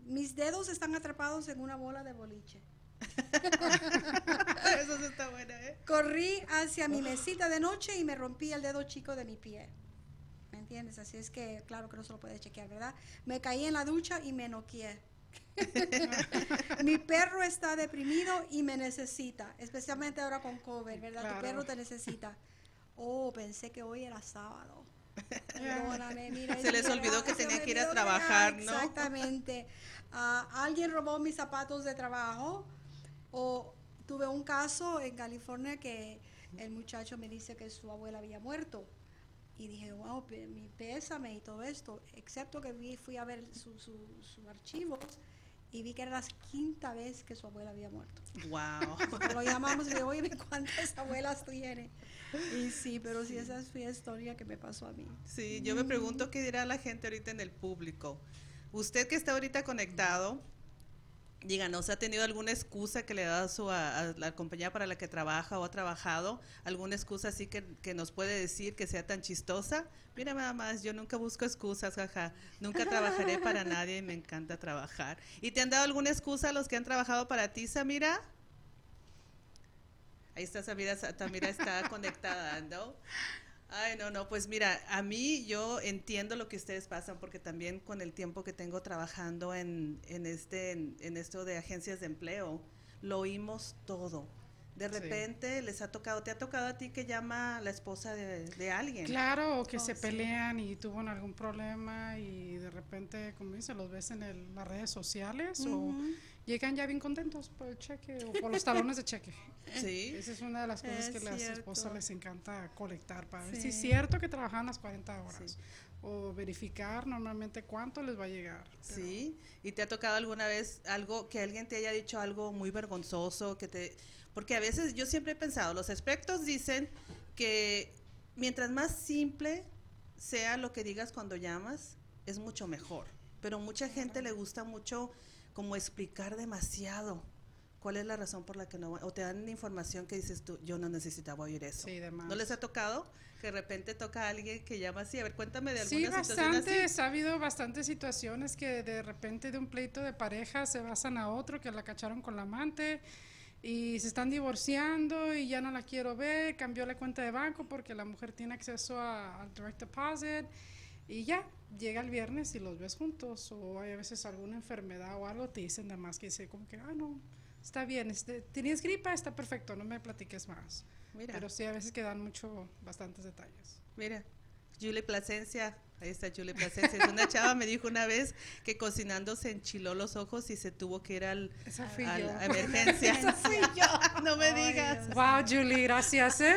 Mis dedos están atrapados en una bola de boliche. Eso está bueno, ¿eh? Corrí hacia mi mesita de noche y me rompí el dedo chico de mi pie. ¿Me entiendes? Así es que, claro que no se lo puedes chequear, ¿verdad? Me caí en la ducha y me noqueé. Mi perro está deprimido y me necesita, especialmente ahora con COVID, ¿verdad? Tu perro te necesita. Oh, pensé que hoy era sábado. Se les olvidó que tenía que ir a trabajar, ¿no? Exactamente. Ah, alguien robó mis zapatos de trabajo o tuve un caso en California que el muchacho me dice que su abuela había muerto y dije, wow, mi pésame y todo esto, excepto que fui a ver sus su, su archivos y vi que era la quinta vez que su abuela había muerto. Wow. lo llamamos y le oye, ¿cuántas abuelas tiene? Y sí, pero sí, esa es la historia que me pasó a mí. Sí, yo me pregunto qué dirá la gente ahorita en el público. Usted que está ahorita conectado, díganos, ¿ha tenido alguna excusa que le dado su, a, la compañía para la que trabaja o ha trabajado? ¿Alguna excusa así que, que, nos puede decir que sea tan chistosa? Mira nada más, yo nunca busco excusas, jaja. Nunca trabajaré para nadie y me encanta trabajar. ¿Y te han dado alguna excusa a los que han trabajado para ti, Samira? Ahí está Samira, Samira está conectada, ¿no? Ay, no, no, pues mira, a mí yo entiendo lo que ustedes pasan porque también con el tiempo que tengo trabajando en, en este, en, esto de agencias de empleo, lo oímos todo. De repente les ha tocado, ¿te ha tocado a ti que llama la esposa de, alguien? Claro, o que oh, se pelean y tuvo algún problema y de repente, como dice, los ves en las redes sociales o llegan ya bien contentos por el cheque o por los talones de cheque. Sí. Esa es una de las cosas que a las esposas les encanta colectar para ver si es cierto que trabajan las 40 horas. O verificar normalmente cuánto les va a llegar. Sí. ¿Y te ha tocado alguna vez algo que alguien te haya dicho algo muy vergonzoso? que te Porque a veces yo siempre he pensado, los expertos dicen que mientras más simple sea lo que digas cuando llamas, es mucho mejor. Pero mucha gente le gusta mucho como explicar demasiado cuál es la razón por la que no o te dan información que dices tú yo no necesitaba oír eso. Sí, no les ha tocado que de repente toca a alguien que llama así a ver cuéntame de alguna sí bastante ha habido bastantes situaciones que de repente de un pleito de pareja se basan a otro que la cacharon con la amante y se están divorciando y ya no la quiero ver cambió la cuenta de banco porque la mujer tiene acceso al direct deposit y ya, llega el viernes y los ves juntos, o hay a veces alguna enfermedad o algo, te dicen nada más que dice como que, ah, no, está bien, este, ¿tenías gripa? Está perfecto, no me platiques más. Mira. Pero sí, a veces quedan mucho, bastantes detalles. Mira, Julie Plasencia, ahí está Julie Plasencia. Una chava me dijo una vez que cocinando se enchiló los ojos y se tuvo que ir al, a la emergencia. Esa fui yo. no me digas. Wow, Julie, gracias, ¿eh?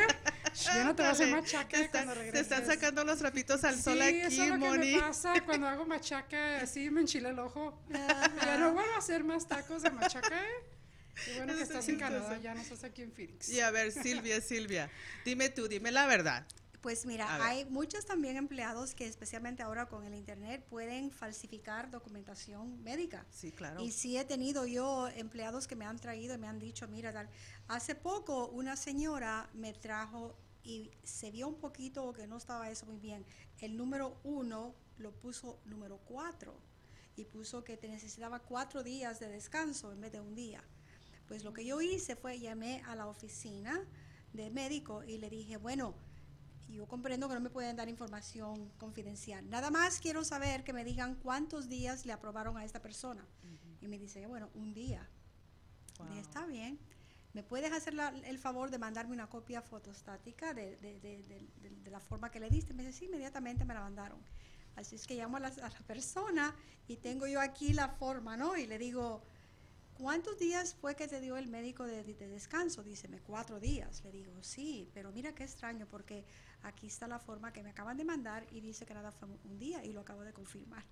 Yo no te voy a hacer machaca cuando regreses. Te están sacando los trapitos al sol aquí, eso es lo que me pasa cuando hago machaca, así me enchila el ojo. Ya no vuelvo a hacer más tacos de machaca, ¿eh? Y bueno que estás en Canadá, ya no estás aquí en Phoenix. Y a ver, Silvia, Silvia, dime tú, dime la verdad. Pues mira, hay muchos también empleados que especialmente ahora con el internet pueden falsificar documentación médica. Sí, claro. Y sí he tenido yo empleados que me han traído y me han dicho, mira, tal, hace poco una señora me trajo y se vio un poquito que no estaba eso muy bien. El número uno lo puso número cuatro y puso que te necesitaba cuatro días de descanso en vez de un día. Pues lo que yo hice fue llamé a la oficina de médico y le dije, bueno, yo comprendo que no me pueden dar información confidencial. Nada más quiero saber que me digan cuántos días le aprobaron a esta persona. Y me dice, bueno, un día. Y está bien. ¿Me puedes hacer el favor de mandarme una copia fotostática de, de, la forma que le diste? Me dice, sí, inmediatamente me la mandaron. Así es que llamo a la, persona y tengo yo aquí la forma, ¿no? Y le digo, ¿Cuántos días fue que te dio el médico de, de, descanso? Díceme, cuatro días. Le digo, sí, pero mira qué extraño porque aquí está la forma que me acaban de mandar y dice que nada fue un día y lo acabo de confirmar.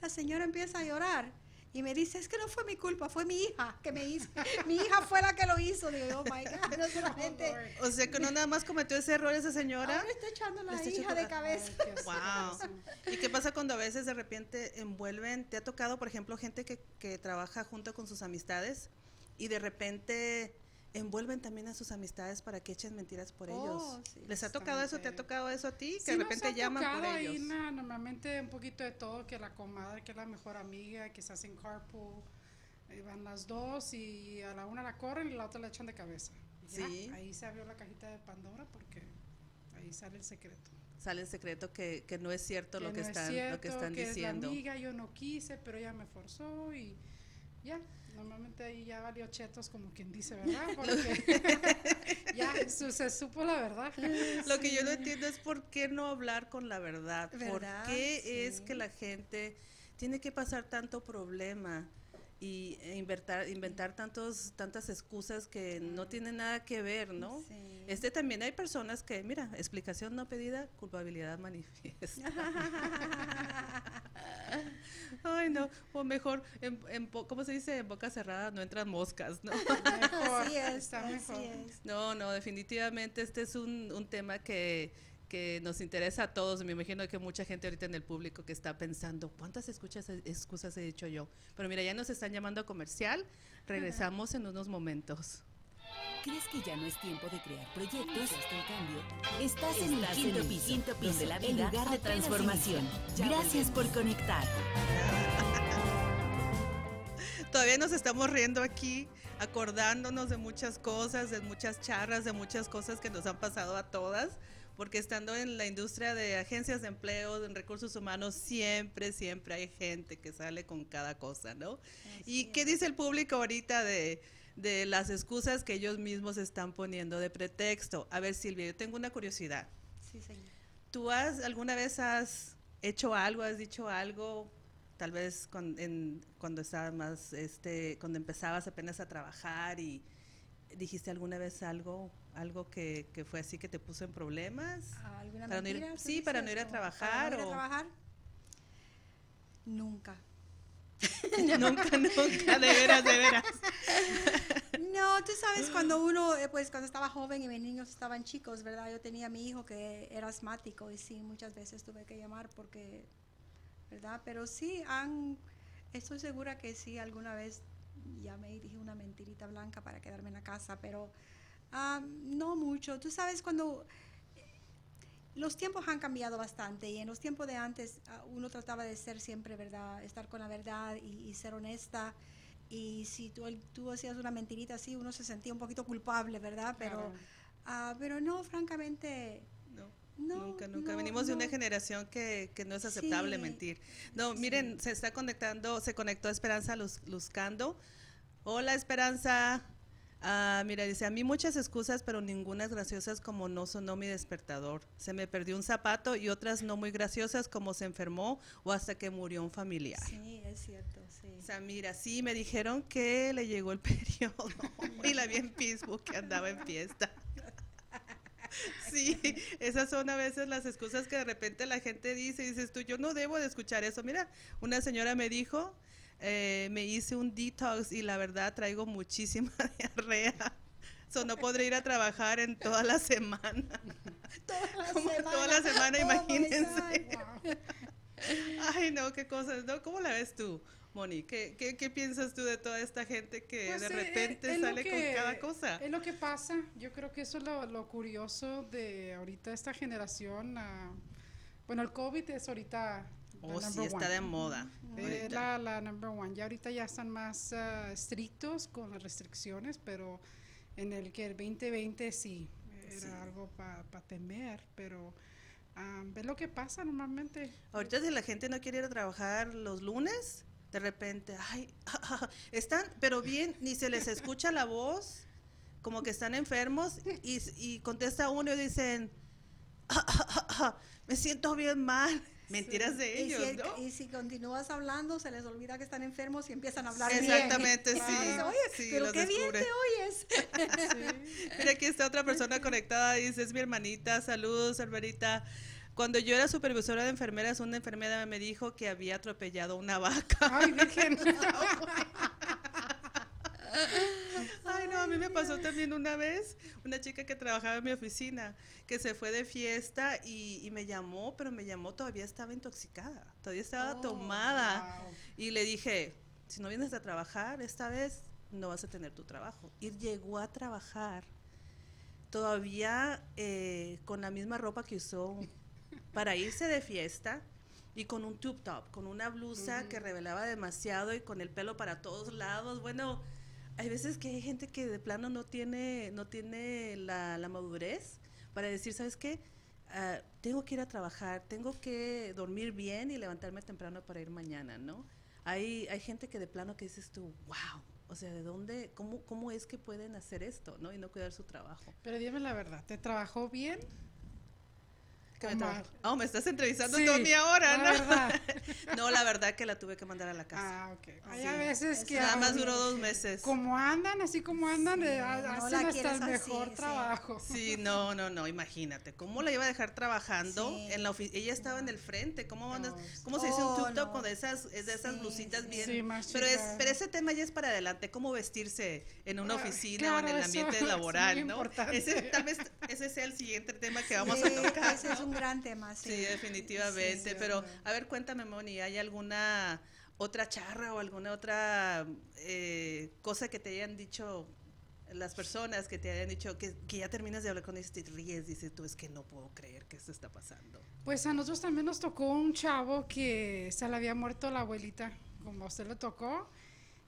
La señora empieza a llorar y me dice, es que no fue mi culpa, fue mi hija que me hizo. mi hija fue la que lo hizo. Digo, oh my God, no solamente. o sea que no nada más cometió ese error esa señora. Ahora está echando la hija de cabeza. wow. ¿Y qué pasa cuando a veces de repente envuelven? ¿Te ha tocado, por ejemplo, gente que, que trabaja junto con sus amistades y de repente envuelven también a sus amistades para que echen mentiras por ellos. Oh, ¿Les ha tocado eso? ¿Te ha tocado eso a ti? Que de repente llaman por ellos. normalmente un poquito de todo, que la comadre, que es la mejor amiga, que se hacen carpool, eh, van las dos y a la una la corren y la otra la echan de cabeza. Sí. Ahí se abrió la cajita de Pandora porque ahí sale el secreto. Sale el secreto que, que no es cierto, lo, que están, lo que están diciendo. Es la amiga, yo no quise, pero ella me forzó y ya. Normalmente ahí ya valió chetos, como quien dice, ¿verdad? Porque ya se supo la verdad. Lo que yo no entiendo es por qué no hablar con la verdad. ¿Por qué es que la gente tiene que pasar tanto problema? y e inventar, inventar tantos, tantas excusas que no tienen nada que ver, ¿no? Este también hay personas que, mira, explicación no pedida, culpabilidad manifiesta. Ay, no, o mejor, en, en, ¿cómo se dice? En boca cerrada no entran moscas, ¿no? así es, así es. No, no, definitivamente este es un, un tema que que nos interesa a todos. Me imagino que mucha gente ahorita en el público que está pensando, ¿cuántas escuchas, excusas he dicho yo? Pero mira, ya nos están llamando a comercial. Regresamos en unos momentos. ¿Crees que ya no es tiempo de crear proyectos? En cambio, estás, en el quinto, piso, quinto piso de la vida, en lugar de transformación. Gracias por conectar. Todavía nos estamos riendo aquí, acordándonos de muchas cosas, de muchas charras, de muchas cosas que nos han pasado a todas porque estando en la industria de agencias de empleo, en recursos humanos, siempre, siempre hay gente que sale con cada cosa, ¿no? ¿Y qué dice el público ahorita de, de las excusas que ellos mismos están poniendo de pretexto? A ver, Silvia, yo tengo una curiosidad. Sí, señor. ¿Tú has, alguna vez has hecho algo, has dicho algo, tal vez cuando estabas más, este, cuando empezabas apenas a trabajar y dijiste alguna vez algo algo que, que, fue así que te puso en problemas? ¿Alguna para mentira, Sí, para no ir a trabajar. ¿Para no ir a trabajar? Nunca. nunca, nunca, de veras, de veras. no, tú sabes, cuando uno, eh, pues cuando estaba joven y mis niños estaban chicos, ¿verdad? Yo tenía a mi hijo que era asmático y sí, muchas veces tuve que llamar porque, ¿verdad? Pero sí, han, estoy segura que sí, alguna vez llamé y dije una mentirita blanca para quedarme en la casa, pero Ah, no mucho. Tú sabes, cuando los tiempos han cambiado bastante y en los tiempos de antes ah, uno trataba de ser siempre, ¿verdad? Estar con la verdad y, ser honesta. Y si tú, tú hacías una mentirita así, uno se sentía un poquito culpable, ¿verdad? Pero, ah, pero no, francamente... No, nunca, nunca. Venimos de una generación que, que no es aceptable mentir. No, miren, se está conectando, se conectó Esperanza Luz, Luzcando. Hola, Esperanza. Ah, mira, dice, a mí muchas excusas, pero ninguna es graciosas como no sonó mi despertador. Se me perdió un zapato y otras no muy graciosas como se enfermó o hasta que murió un familiar. Sí, es cierto, sí. O sea, mira, sí, me dijeron que le llegó el periodo y la vi en Facebook que andaba en fiesta. Sí, esas son a veces las excusas que de repente la gente dice y dices tú, yo no debo de escuchar eso. Mira, una señora me dijo eh, me hice un detox y la verdad traigo muchísima diarrea. So, no podré ir a trabajar en toda la semana. toda la semana. Toda la semana, oh imagínense. Ay, no, qué cosas, ¿no? ¿Cómo la ves tú, Moni? ¿Qué, qué, piensas tú de toda esta gente que pues, de eh, repente sale con cada cosa? Es lo que pasa. Yo creo que eso es lo, lo curioso de ahorita esta generación. Uh, bueno, el COVID es ahorita Oh, sí, está de moda. Es la, la, number one. Ya ahorita ya están más uh, estrictos con las restricciones, pero en el que el 2020 sí, era algo para temer, pero um, lo que pasa normalmente. Ahorita si la gente no quiere ir a trabajar los lunes, de repente, ay, están, pero bien, ni se les escucha la voz, como que están enfermos, y, y contesta uno y dicen, me siento bien mal mentiras de ellos, y si, ¿no? Y si continúas hablando, se les olvida que están enfermos y empiezan a hablar Exactamente, sí. Oye, sí, pero qué bien te oyes. Mira, aquí está otra persona conectada, dice, es mi hermanita, saludos, hermanita. Cuando yo era supervisora de enfermeras, una enfermera me dijo que había atropellado una vaca. Ay, virgen. Mí me pasó también una vez, una chica que trabajaba en mi oficina, que se fue de fiesta y, me llamó, pero me llamó, todavía estaba intoxicada, todavía estaba oh, tomada. Y le dije, si no vienes a trabajar esta vez, no vas a tener tu trabajo. Y llegó a trabajar todavía eh, con la misma ropa que usó para irse de fiesta y con un tube top, con una blusa que revelaba demasiado y con el pelo para todos lados. Bueno, hay veces que hay gente que de plano no tiene, no tiene la, madurez para decir, ¿sabes qué? Ah, tengo que ir a trabajar, tengo que dormir bien y levantarme temprano para ir mañana, ¿no? Hay, hay gente que de plano que dices tú, wow, o sea, ¿de dónde, cómo, cómo es que pueden hacer esto, ¿no? Y no cuidar su trabajo. Pero dime la verdad, ¿te trabajó bien? Que me Oh, me estás entrevistando tú a mí ahora, ¿no? Verdad. no, la verdad que la tuve que mandar a la casa. Ah, ok. Hay a veces que. Nada más duró dos meses. Como andan, así como andan, sí, hacen hasta el mejor trabajo. Sí, no, no, no, imagínate. ¿Cómo la iba a dejar trabajando en la oficina? Ella estaba en el frente. ¿Cómo, ¿cómo se dice un oh, tube con esas, de esas blusitas bien? Sí, más pero, es, pero ese tema ya es para adelante. ¿Cómo vestirse en una oficina o en el ambiente laboral, no? Ese, tal vez ese sea el siguiente tema que vamos a tocar. Ese es un gran tema, sí. Sí, definitivamente. pero, a ver, cuéntame, Moni, ¿hay alguna otra charra o alguna otra eh, cosa que te hayan dicho las personas que te hayan dicho que, ya terminas de hablar con ellos y te ríes, dices tú, es que no puedo creer que esto está pasando? Pues a nosotros también nos tocó un chavo que se le había muerto la abuelita, como a usted le tocó.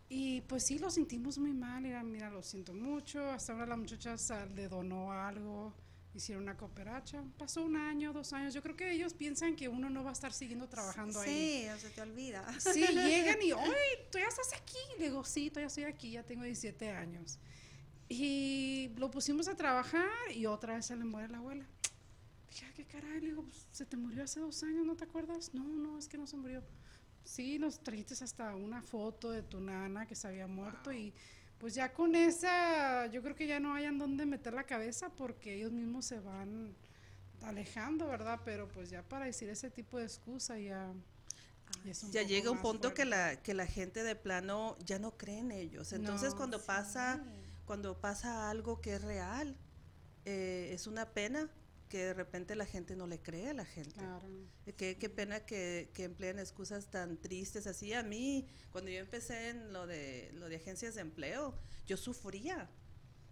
Y pues sí, lo sentimos muy mal. Mira, mira, lo siento mucho. Hasta ahora la muchacha le donó algo hicieron una cooperacha. Pasó un año, dos años. Yo creo que ellos piensan que uno no va a estar siguiendo trabajando ahí. Sí, o se te olvida. Sí, llegan y, oye, tú ya estás aquí. Le digo, sí, todavía estoy aquí, ya tengo 17 años. Y lo pusimos a trabajar y otra vez se le muere la abuela. Dije, ¿qué caray? Le digo, pues, se te murió hace dos años, ¿no te acuerdas? No, no, es que no se murió. Sí, nos trajiste hasta una foto de tu nana que se había muerto y pues ya con esa, yo creo que ya no hayan dónde meter la cabeza porque ellos mismos se van alejando, ¿verdad? Pero pues ya para decir ese tipo de excusa ya... ya llega un punto que la que la gente de plano ya no cree en ellos. Entonces cuando pasa cuando pasa algo que es real, eh, es una pena que de repente la gente no le cree a la gente. Claro. Qué, qué pena que, que, empleen excusas tan tristes así. A mí, cuando yo empecé en lo de, lo de agencias de empleo, yo sufría.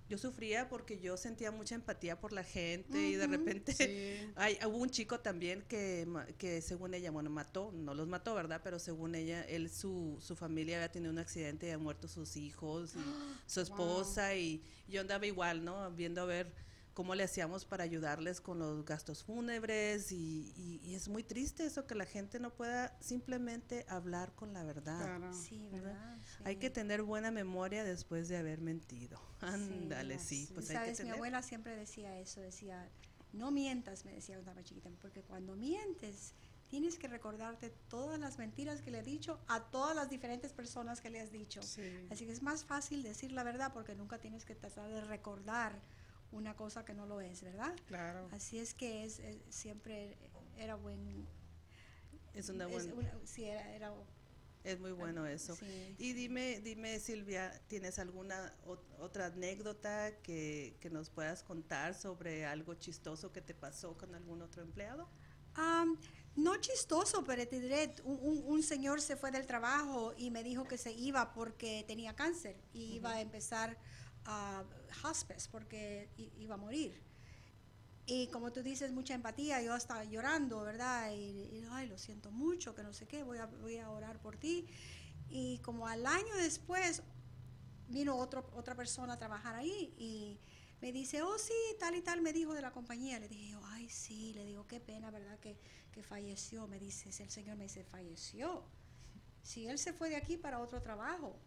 Yo sufría porque yo sentía mucha empatía por la gente y de repente hay, hubo un chico también que, que según ella, bueno, mató, no los mató, ¿verdad? Pero según ella, él, su, su familia había tenido un accidente y había muerto sus hijos y su esposa y yo andaba igual, ¿no? Viendo a ver cómo le hacíamos para ayudarles con los gastos fúnebres y, y, es muy triste eso que la gente no pueda simplemente hablar con la verdad. Sí, ¿verdad? Hay que tener buena memoria después de haber mentido. Ándale, sí. Pues Sabes, mi abuela siempre decía eso, decía, no mientas, me decía cuando estaba chiquita, porque cuando mientes tienes que recordarte todas las mentiras que le he dicho a todas las diferentes personas que le has dicho. Así que es más fácil decir la verdad porque nunca tienes que tratar de recordar una cosa que no lo es, ¿verdad? Claro. Así es que es, siempre era buen... Es una buena... sí, era, es muy bueno eso. Y dime, dime Silvia, ¿tienes alguna otra anécdota que, que, nos puedas contar sobre algo chistoso que te pasó con algún otro empleado? no chistoso, pero te diré, un, un, señor se fue del trabajo y me dijo que se iba porque tenía cáncer y iba a empezar a hospice porque iba a morir. Y como tú dices, mucha empatía, yo estaba llorando, ¿verdad? Y, ay, lo siento mucho, que no sé qué, voy a, voy a orar por ti. Y como al año después vino otro, otra persona a trabajar ahí y me dice, oh sí, tal y tal me dijo de la compañía. Le dije, ay sí, le digo, qué pena, ¿verdad? Que, que falleció. Me dice, el Señor me dice, falleció. Si él se fue de aquí para otro trabajo,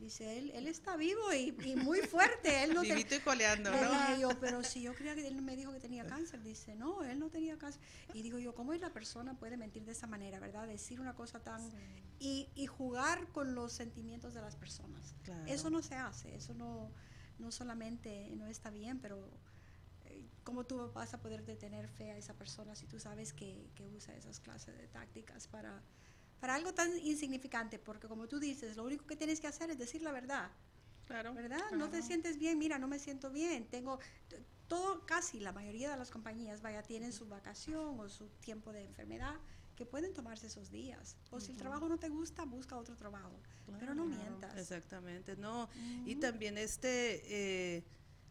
Dice, él, él está vivo y, muy fuerte. Él no Vivito y coleando, ¿no? yo, pero si yo creía que él me dijo que tenía cáncer. Dice, no, él no tenía cáncer. Y digo yo, ¿cómo es la persona puede mentir de esa manera, verdad? Decir una cosa tan... Y, y, jugar con los sentimientos de las personas. Eso no se hace, eso no, no solamente no está bien, pero eh, ¿cómo tú vas a poder detener fe a esa persona si tú sabes que, que usa esas clases de tácticas para para algo tan insignificante, porque como tú dices, lo único que tienes que hacer es decir la verdad. Claro. ¿Verdad? No te sientes bien, mira, no me siento bien, tengo todo, casi la mayoría de las compañías, vaya, tienen su vacación o su tiempo de enfermedad que pueden tomarse esos días. O si el trabajo no te gusta, busca otro trabajo. pero no mientas. Exactamente, no. Y también este, eh,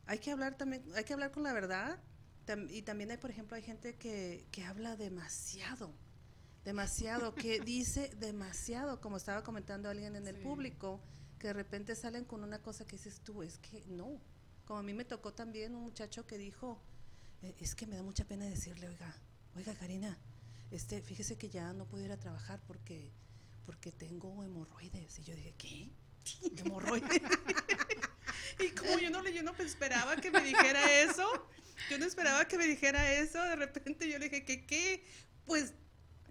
hay que hablar también, hay que hablar con la verdad. y también hay, por ejemplo, hay gente que, que habla demasiado demasiado, que dice demasiado, como estaba comentando alguien en el público, que de repente salen con una cosa que dices tú, es que no. Como a mí me tocó también un muchacho que dijo, eh, es que me da mucha pena decirle, oiga, oiga Karina, este, fíjese que ya no puedo ir a trabajar porque, porque tengo hemorroides. Y yo dije, ¿qué? ¿Hemorroides? y como yo no, yo no esperaba que me dijera eso, Yo no esperaba que me dijera eso, de repente yo le dije, ¿qué qué? Pues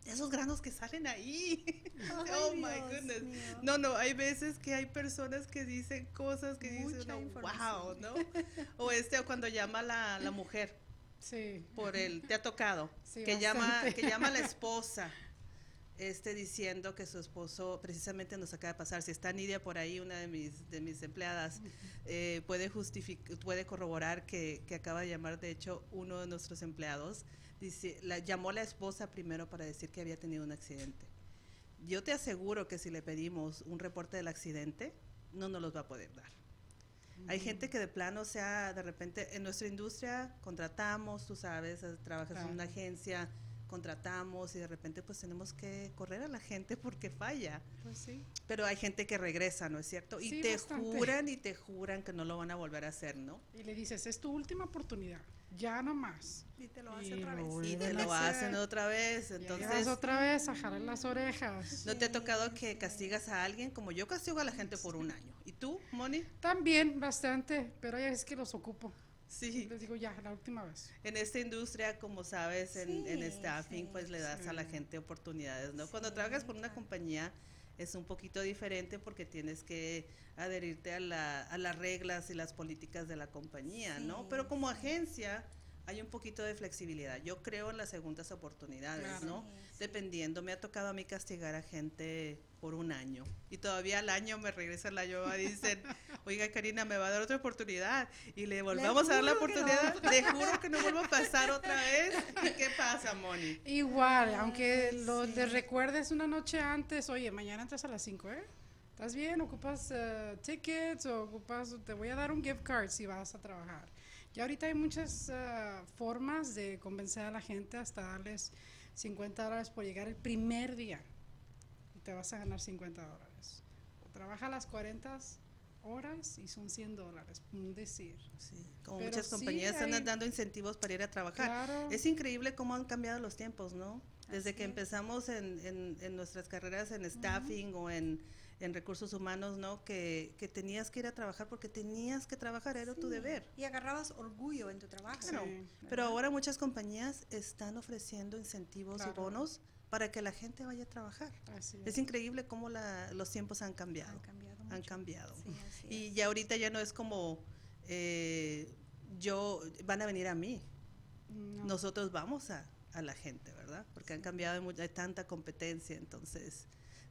esos granos que salen ahí. oh my goodness. No, no, hay veces que hay personas que dicen cosas que dicen, wow, ¿no? o este, cuando llama la, la mujer. Sí. Por el, te ha tocado. que llama, que llama a la esposa este, diciendo que su esposo precisamente nos acaba de pasar. Si está Nidia por ahí, una de mis, de mis empleadas, eh, puede, puede corroborar que, que, acaba de llamar, de hecho, uno de nuestros empleados, dice, la, llamó la esposa primero para decir que había tenido un accidente. Yo te aseguro que si le pedimos un reporte del accidente, no nos los va a poder dar. Hay gente que de plano, o sea, de repente en nuestra industria contratamos, tú sabes, trabajas en una agencia, contratamos y de repente pues tenemos que correr a la gente porque falla. Pues sí. Pero hay gente que regresa, ¿no es cierto? Y te juran y te juran que no lo van a volver a hacer, ¿no? Y le dices, es tu última oportunidad, ya no más. Y te lo hacen otra vez. Y te lo hacen otra vez. Entonces, otra vez a jalar las orejas. ¿No te ha tocado que castigas a alguien como yo castigo a la gente por un año? ¿Y tú, Moni? También, bastante, pero ya es que los ocupo. Sí. Les digo ya, la última vez. En esta industria, como sabes, en, en staffing, pues le das a la gente oportunidades, ¿no? Cuando trabajas por una compañía es un poquito diferente porque tienes que adherirte a, la, a las reglas y las políticas de la compañía, ¿no? Pero como agencia hay un poquito de flexibilidad. Yo creo en las segundas oportunidades, ¿no? Dependiendo, me ha tocado a mí castigar a gente por un año. Y todavía al año me regresa la yoga y dicen, oiga Karina, me va a dar otra oportunidad. Y le volvemos a dar la oportunidad. Le juro que no vuelvo a pasar otra vez. ¿Y qué pasa, Moni? Igual, aunque lo, le recuerdes una noche antes, oye, mañana entras a las 5, ¿eh? ¿Estás bien? ¿Ocupas uh, tickets o ocupas, te voy a dar un gift card si vas a trabajar? Y ahorita hay muchas uh, formas de convencer a la gente hasta darles 50 dólares por llegar el primer día te vas a ganar 50 dólares. trabaja las 40 horas y son 100 dólares, un decir. Sí, como muchas compañías están dando incentivos para ir a trabajar. Es increíble cómo han cambiado los tiempos, ¿no? Desde que empezamos en, en, nuestras carreras en staffing o en, en, recursos humanos, ¿no? Que, que, tenías que ir a trabajar porque tenías que trabajar, era tu deber. Y agarrabas orgullo en tu trabajo. Claro, pero ahora muchas compañías están ofreciendo incentivos y bonos para que la gente vaya a trabajar. es. increíble cómo los tiempos han cambiado. Han cambiado. Han cambiado. y ya ahorita ya no es como eh, yo, van a venir a mí. Nosotros vamos a, a, la gente, ¿verdad? Porque han cambiado, hay tanta competencia, entonces...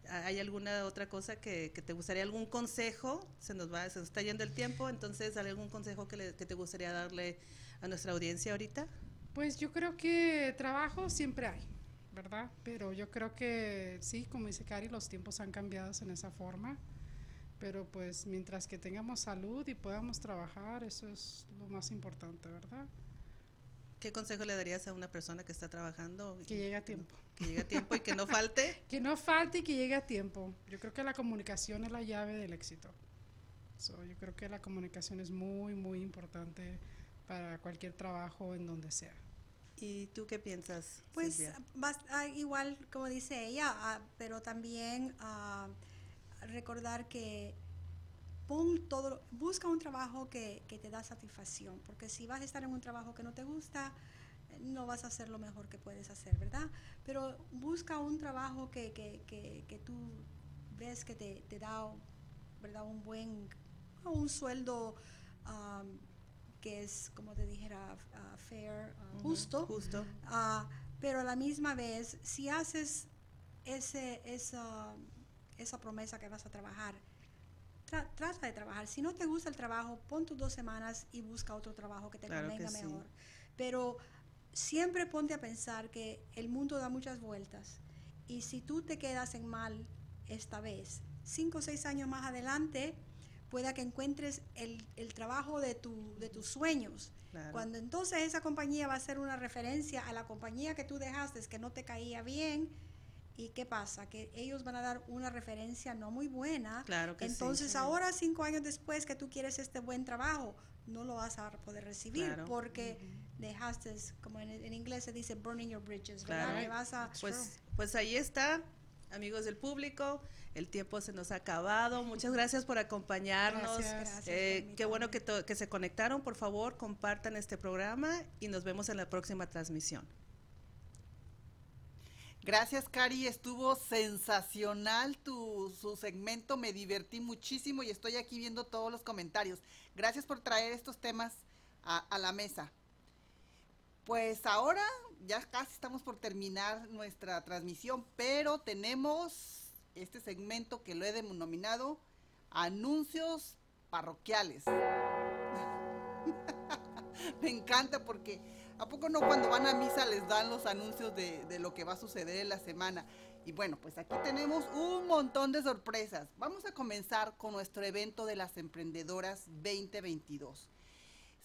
¿Hay alguna otra cosa que, te gustaría, algún consejo? Se nos va, se nos está yendo el tiempo, entonces, ¿hay algún consejo que, que te gustaría darle a nuestra audiencia ahorita? Pues yo creo que trabajo siempre hay ¿verdad? Pero yo creo que sí, como dice Cari, los tiempos han cambiado en esa forma, pero pues mientras que tengamos salud y podamos trabajar, eso es lo más importante, ¿verdad? ¿Qué consejo le darías a una persona que está trabajando? Que llegue a tiempo. Que llegue a tiempo y que no falte. que no falte y que llegue a tiempo. Yo creo que la comunicación es la llave del éxito. yo creo que la comunicación es muy, muy importante para cualquier trabajo en donde sea. ¿Y tú qué piensas? Pues ah, igual como dice ella, ah, pero también ah, recordar que pon todo, busca un trabajo que, te da satisfacción, porque si vas a estar en un trabajo que no te gusta, no vas a hacer lo mejor que puedes hacer, ¿verdad? Pero busca un trabajo que, que, tú ves que te, te, da, ¿verdad? Un buen, un sueldo que es, como te dijera, uh, fair, uh, justo. justo. Uh, pero a la misma vez, si haces ese, esa, esa promesa que vas a trabajar, trata de trabajar. Si no te gusta el trabajo, pon tus dos semanas y busca otro trabajo que te convenga mejor. Pero siempre ponte a pensar que el mundo da muchas vueltas y si tú te quedas en mal esta vez, cinco o seis años más adelante, pueda que encuentres el, el trabajo de, tu, de tus sueños. Cuando entonces esa compañía va a ser una referencia a la compañía que tú dejaste, que no te caía bien, ¿Y qué pasa? Que ellos van a dar una referencia no muy buena. Claro que Entonces, ahora, cinco años después que tú quieres este buen trabajo, no lo vas a poder recibir porque dejaste, como en, inglés se dice, burning your bridges, ¿verdad? Claro. Vas a, pues, pues ahí está amigos del público, el tiempo se nos ha acabado. Muchas gracias por acompañarnos. Eh, qué bueno que, que se conectaron. Por favor, compartan este programa y nos vemos en la próxima transmisión. Gracias, Cari. Estuvo sensacional tu su segmento. Me divertí muchísimo y estoy aquí viendo todos los comentarios. Gracias por traer estos temas a, a la mesa. Pues ahora ya casi estamos por terminar nuestra transmisión, pero tenemos este segmento que lo he denominado anuncios parroquiales. Me encanta porque ¿a poco no cuando van a misa les dan los anuncios de, lo que va a suceder en la semana? Y bueno, pues aquí tenemos un montón de sorpresas. Vamos a comenzar con nuestro evento de las emprendedoras 2022.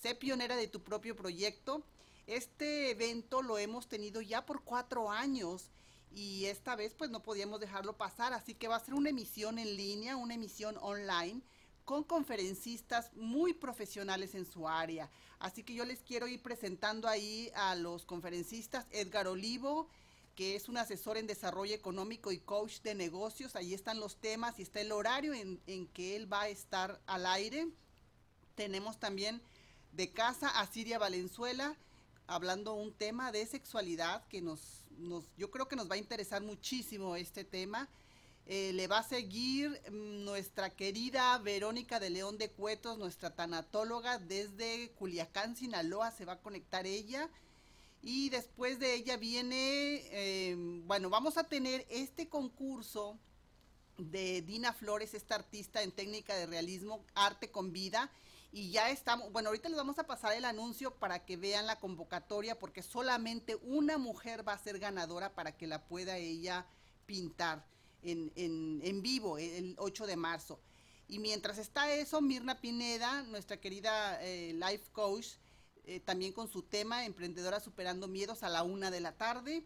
Sé pionera de tu propio proyecto. Este evento lo hemos tenido ya por cuatro años y esta vez pues no podíamos dejarlo pasar, así que va a ser una emisión en línea, una emisión online con conferencistas muy profesionales en su área. Así que yo les quiero ir presentando ahí a los conferencistas Edgar Olivo, que es un asesor en desarrollo económico y coach de negocios. Ahí están los temas y está el horario en, en que él va a estar al aire. Tenemos también de casa a Siria Valenzuela, hablando un tema de sexualidad que nos, nos, yo creo que nos va a interesar muchísimo este tema. Eh, le va a seguir mm, nuestra querida Verónica de León de Cuetos, nuestra tanatóloga desde Culiacán, Sinaloa, se va a conectar ella. Y después de ella viene, eh, bueno, vamos a tener este concurso de Dina Flores, esta artista en técnica de realismo, arte con vida. Y ya estamos, bueno, ahorita les vamos a pasar el anuncio para que vean la convocatoria, porque solamente una mujer va a ser ganadora para que la pueda ella pintar en, en, en vivo el 8 de marzo. Y mientras está eso, Mirna Pineda, nuestra querida eh, life coach, eh, también con su tema Emprendedora Superando Miedos a la una de la tarde.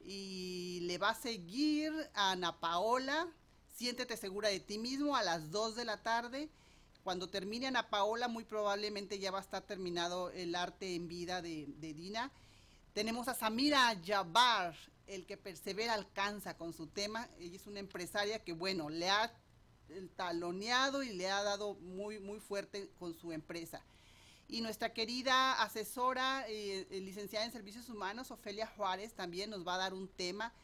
Y le va a seguir a Ana Paola, Siéntete segura de ti mismo a las 2 de la tarde. Cuando termine Ana Paola, muy probablemente ya va a estar terminado el arte en vida de, Dina. Tenemos a Samira Jabbar, el que persevera alcanza con su tema. Ella es una empresaria que, bueno, le ha taloneado y le ha dado muy, muy fuerte con su empresa. Y nuestra querida asesora, eh, licenciada en Servicios Humanos, Ofelia Juárez, también nos va a dar un tema.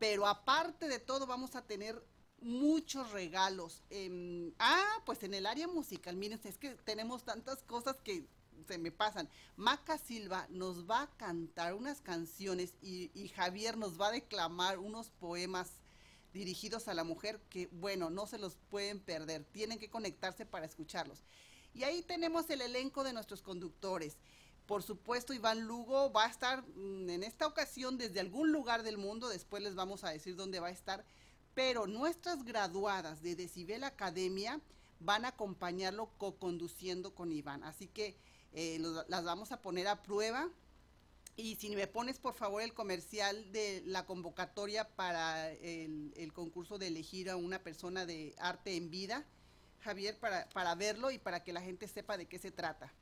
Pero aparte de todo, vamos a tener muchos regalos. Eh, ah, pues en el área musical, miren, es que tenemos tantas cosas que se me pasan. Maca Silva nos va a cantar unas canciones y, y, Javier nos va a declamar unos poemas dirigidos a la mujer que, bueno, no se los pueden perder. Tienen que conectarse para escucharlos. Y ahí tenemos el elenco de nuestros conductores. Por supuesto, Iván Lugo va a estar mm, en esta ocasión desde algún lugar del mundo, después les vamos a decir dónde va a estar, pero nuestras graduadas de Decibel Academia van a acompañarlo co-conduciendo con Iván. Así que eh, las vamos a poner a prueba. Y si me pones por favor el comercial de la convocatoria para el, el, concurso de elegir a una persona de arte en vida, Javier, para, para verlo y para que la gente sepa de qué se trata.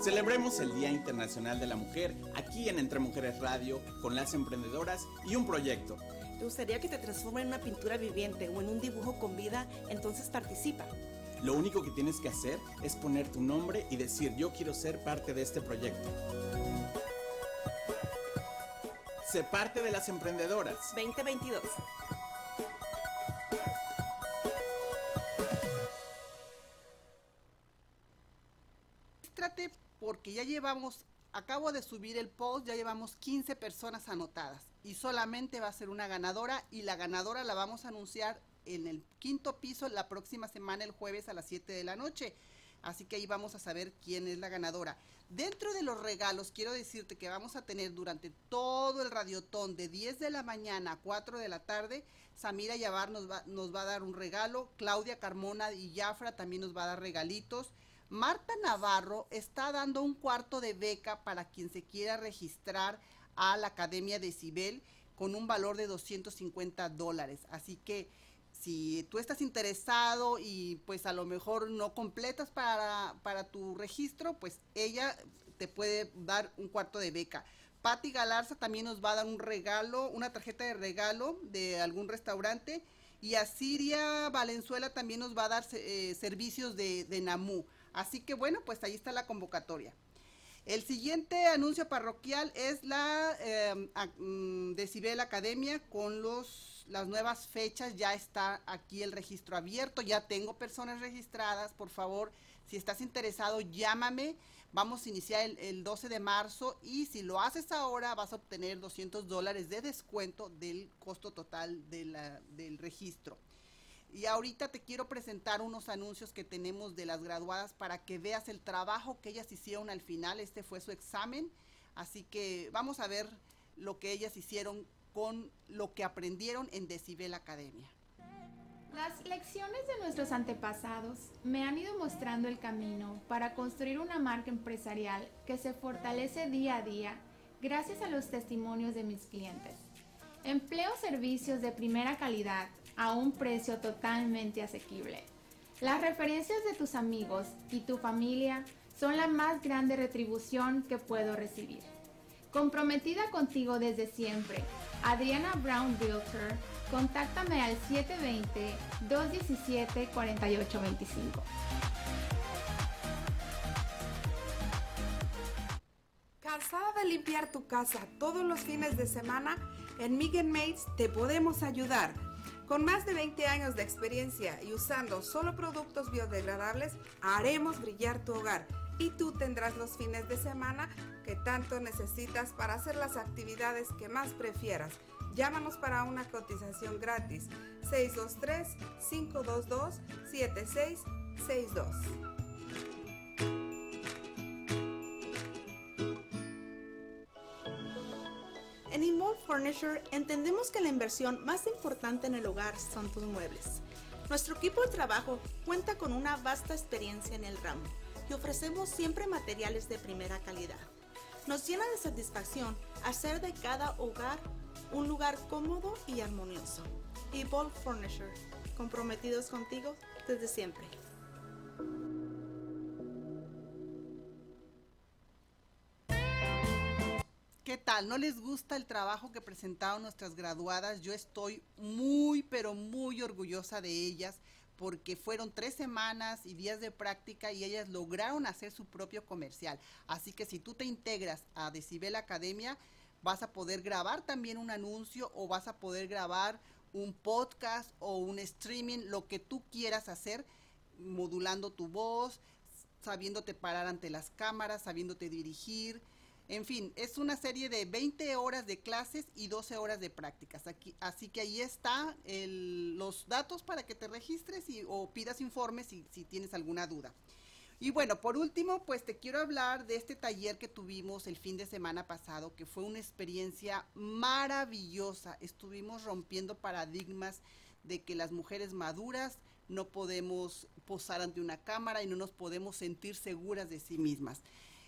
Celebremos el Día Internacional de la Mujer aquí en Entre Mujeres Radio con las emprendedoras y un proyecto. ¿Te gustaría que te transforme en una pintura viviente o en un dibujo con vida? Entonces participa. Lo único que tienes que hacer es poner tu nombre y decir yo quiero ser parte de este proyecto. Sé parte de las emprendedoras. 2022. Trate porque ya llevamos, acabo de subir el post, ya llevamos 15 personas anotadas y solamente va a ser una ganadora y la ganadora la vamos a anunciar en el quinto piso la próxima semana, el jueves a las 7 de la noche. Así que ahí vamos a saber quién es la ganadora. Dentro de los regalos, quiero decirte que vamos a tener durante todo el radiotón de 10 de la mañana a 4 de la tarde, Samira Yavar nos va, nos va a dar un regalo, Claudia Carmona y Jafra también nos va a dar regalitos. Marta Navarro está dando un cuarto de beca para quien se quiera registrar a la Academia de Cibel con un valor de 250 dólares. Así que si tú estás interesado y pues a lo mejor no completas para, para tu registro, pues ella te puede dar un cuarto de beca. Patti Galarza también nos va a dar un regalo, una tarjeta de regalo de algún restaurante. Y Asiria Valenzuela también nos va a dar eh, servicios de, de NAMU. Así que bueno, pues ahí está la convocatoria. El siguiente anuncio parroquial es la eh, mm, Decibel Academia con los, las nuevas fechas. Ya está aquí el registro abierto, ya tengo personas registradas. Por favor, si estás interesado, llámame. Vamos a iniciar el, el 12 de marzo y si lo haces ahora vas a obtener 200 dólares de descuento del costo total del registro. Y ahorita te quiero presentar unos anuncios que tenemos de las graduadas para que veas el trabajo que ellas hicieron al final. Este fue su examen. Así que vamos a ver lo que ellas hicieron con lo que aprendieron en Decibel Academia. Las lecciones de nuestros antepasados me han ido mostrando el camino para construir una marca empresarial que se fortalece día a día gracias a los testimonios de mis clientes. Empleo servicios de primera calidad a un precio totalmente asequible. Las referencias de tus amigos y tu familia son la más grande retribución que puedo recibir. Comprometida contigo desde siempre, Adriana Brown Realtor, contáctame al 720-217-4825. ¿Cansada de limpiar tu casa todos los fines de semana? En Miguel Mates te podemos ayudar. Con más de 20 años de experiencia y usando solo productos biodegradables, haremos brillar tu hogar y tú tendrás los fines de semana que tanto necesitas para hacer las actividades que más prefieras. Llámanos para una cotización gratis 623-522-7662. En Involve Furniture entendemos que la inversión más importante en el hogar son tus muebles. Nuestro equipo de trabajo cuenta con una vasta experiencia en el ramo y ofrecemos siempre materiales de primera calidad. Nos llena de satisfacción hacer de cada hogar un lugar cómodo y armonioso. Evolve Furniture, comprometidos contigo desde siempre. ¿No les gusta el trabajo que presentaron nuestras graduadas? Yo estoy muy, pero muy orgullosa de ellas porque fueron tres semanas y días de práctica y ellas lograron hacer su propio comercial. Así que si tú te integras a Decibel Academia, vas a poder grabar también un anuncio o vas a poder grabar un podcast o un streaming, lo que tú quieras hacer, modulando tu voz, sabiéndote parar ante las cámaras, sabiéndote dirigir en fin, es una serie de 20 horas de clases y 12 horas de prácticas. Aquí, así que ahí está los datos para que te registres y, o pidas informes si, si tienes alguna duda. Y bueno, por último, pues te quiero hablar de este taller que tuvimos el fin de semana pasado, que fue una experiencia maravillosa. Estuvimos rompiendo paradigmas de que las mujeres maduras no podemos posar ante una cámara y no nos podemos sentir seguras de sí mismas.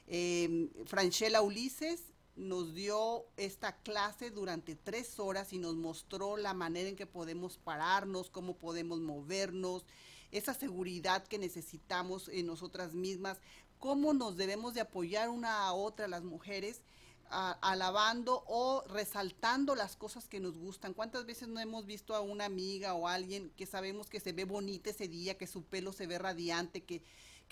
Eh, Franchella Ulises nos dio esta clase durante tres horas y nos mostró la manera en que podemos pararnos, cómo podemos movernos, esa seguridad que necesitamos en nosotras mismas, cómo nos debemos de apoyar una a otra las mujeres, alabando o resaltando las cosas que nos gustan. ¿Cuántas veces no hemos visto a una amiga o alguien que sabemos que se ve bonita ese día, que su pelo se ve radiante, que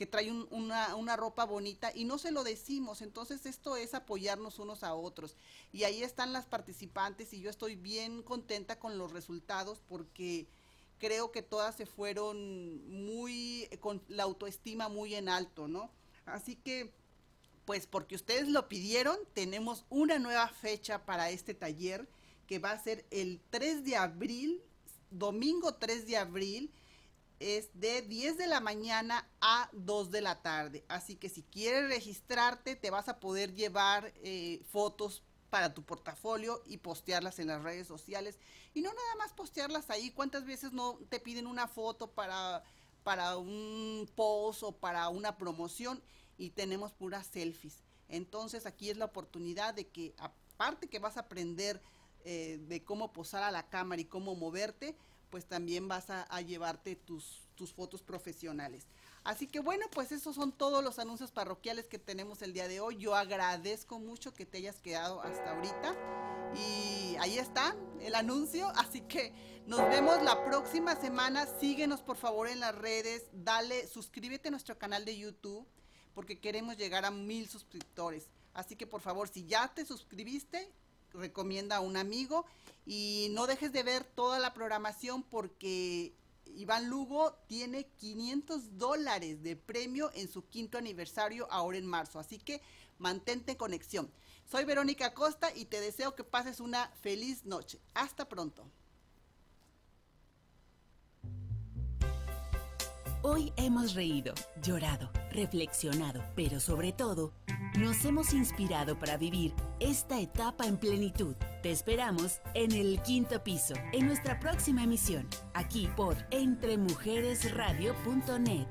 que trae una, una, ropa bonita y no se lo decimos. Entonces esto es apoyarnos unos a otros. Y ahí están las participantes y yo estoy bien contenta con los resultados porque creo que todas se fueron muy, con la autoestima muy en alto, ¿no? Así que, pues porque ustedes lo pidieron, tenemos una nueva fecha para este taller que va a ser el 3 de abril, domingo 3 de abril es de 10 de la mañana a 2 de la tarde. Así que si quieres registrarte, te vas a poder llevar eh, fotos para tu portafolio y postearlas en las redes sociales. Y no nada más postearlas ahí. ¿Cuántas veces no te piden una foto para, para un post o para una promoción y tenemos puras selfies? Entonces aquí es la oportunidad de que aparte que vas a aprender eh, de cómo posar a la cámara y cómo moverte, pues también vas a, llevarte tus, tus fotos profesionales. Así que bueno, pues esos son todos los anuncios parroquiales que tenemos el día de hoy. Yo agradezco mucho que te hayas quedado hasta ahorita. Y ahí está el anuncio. Así que nos vemos la próxima semana. Síguenos por favor en las redes. Dale, suscríbete a nuestro canal de YouTube porque queremos llegar a mil suscriptores. Así que por favor, si ya te suscribiste, recomienda a un amigo y no dejes de ver toda la programación porque Iván Lugo tiene 500 dólares de premio en su quinto aniversario ahora en marzo. Así que mantente en conexión. Soy Verónica Costa y te deseo que pases una feliz noche. Hasta pronto. Hoy hemos reído, llorado, reflexionado, pero sobre todo, nos hemos inspirado para vivir esta etapa en plenitud. Te esperamos en el quinto piso, en nuestra próxima emisión, aquí por entremujeresradio.net.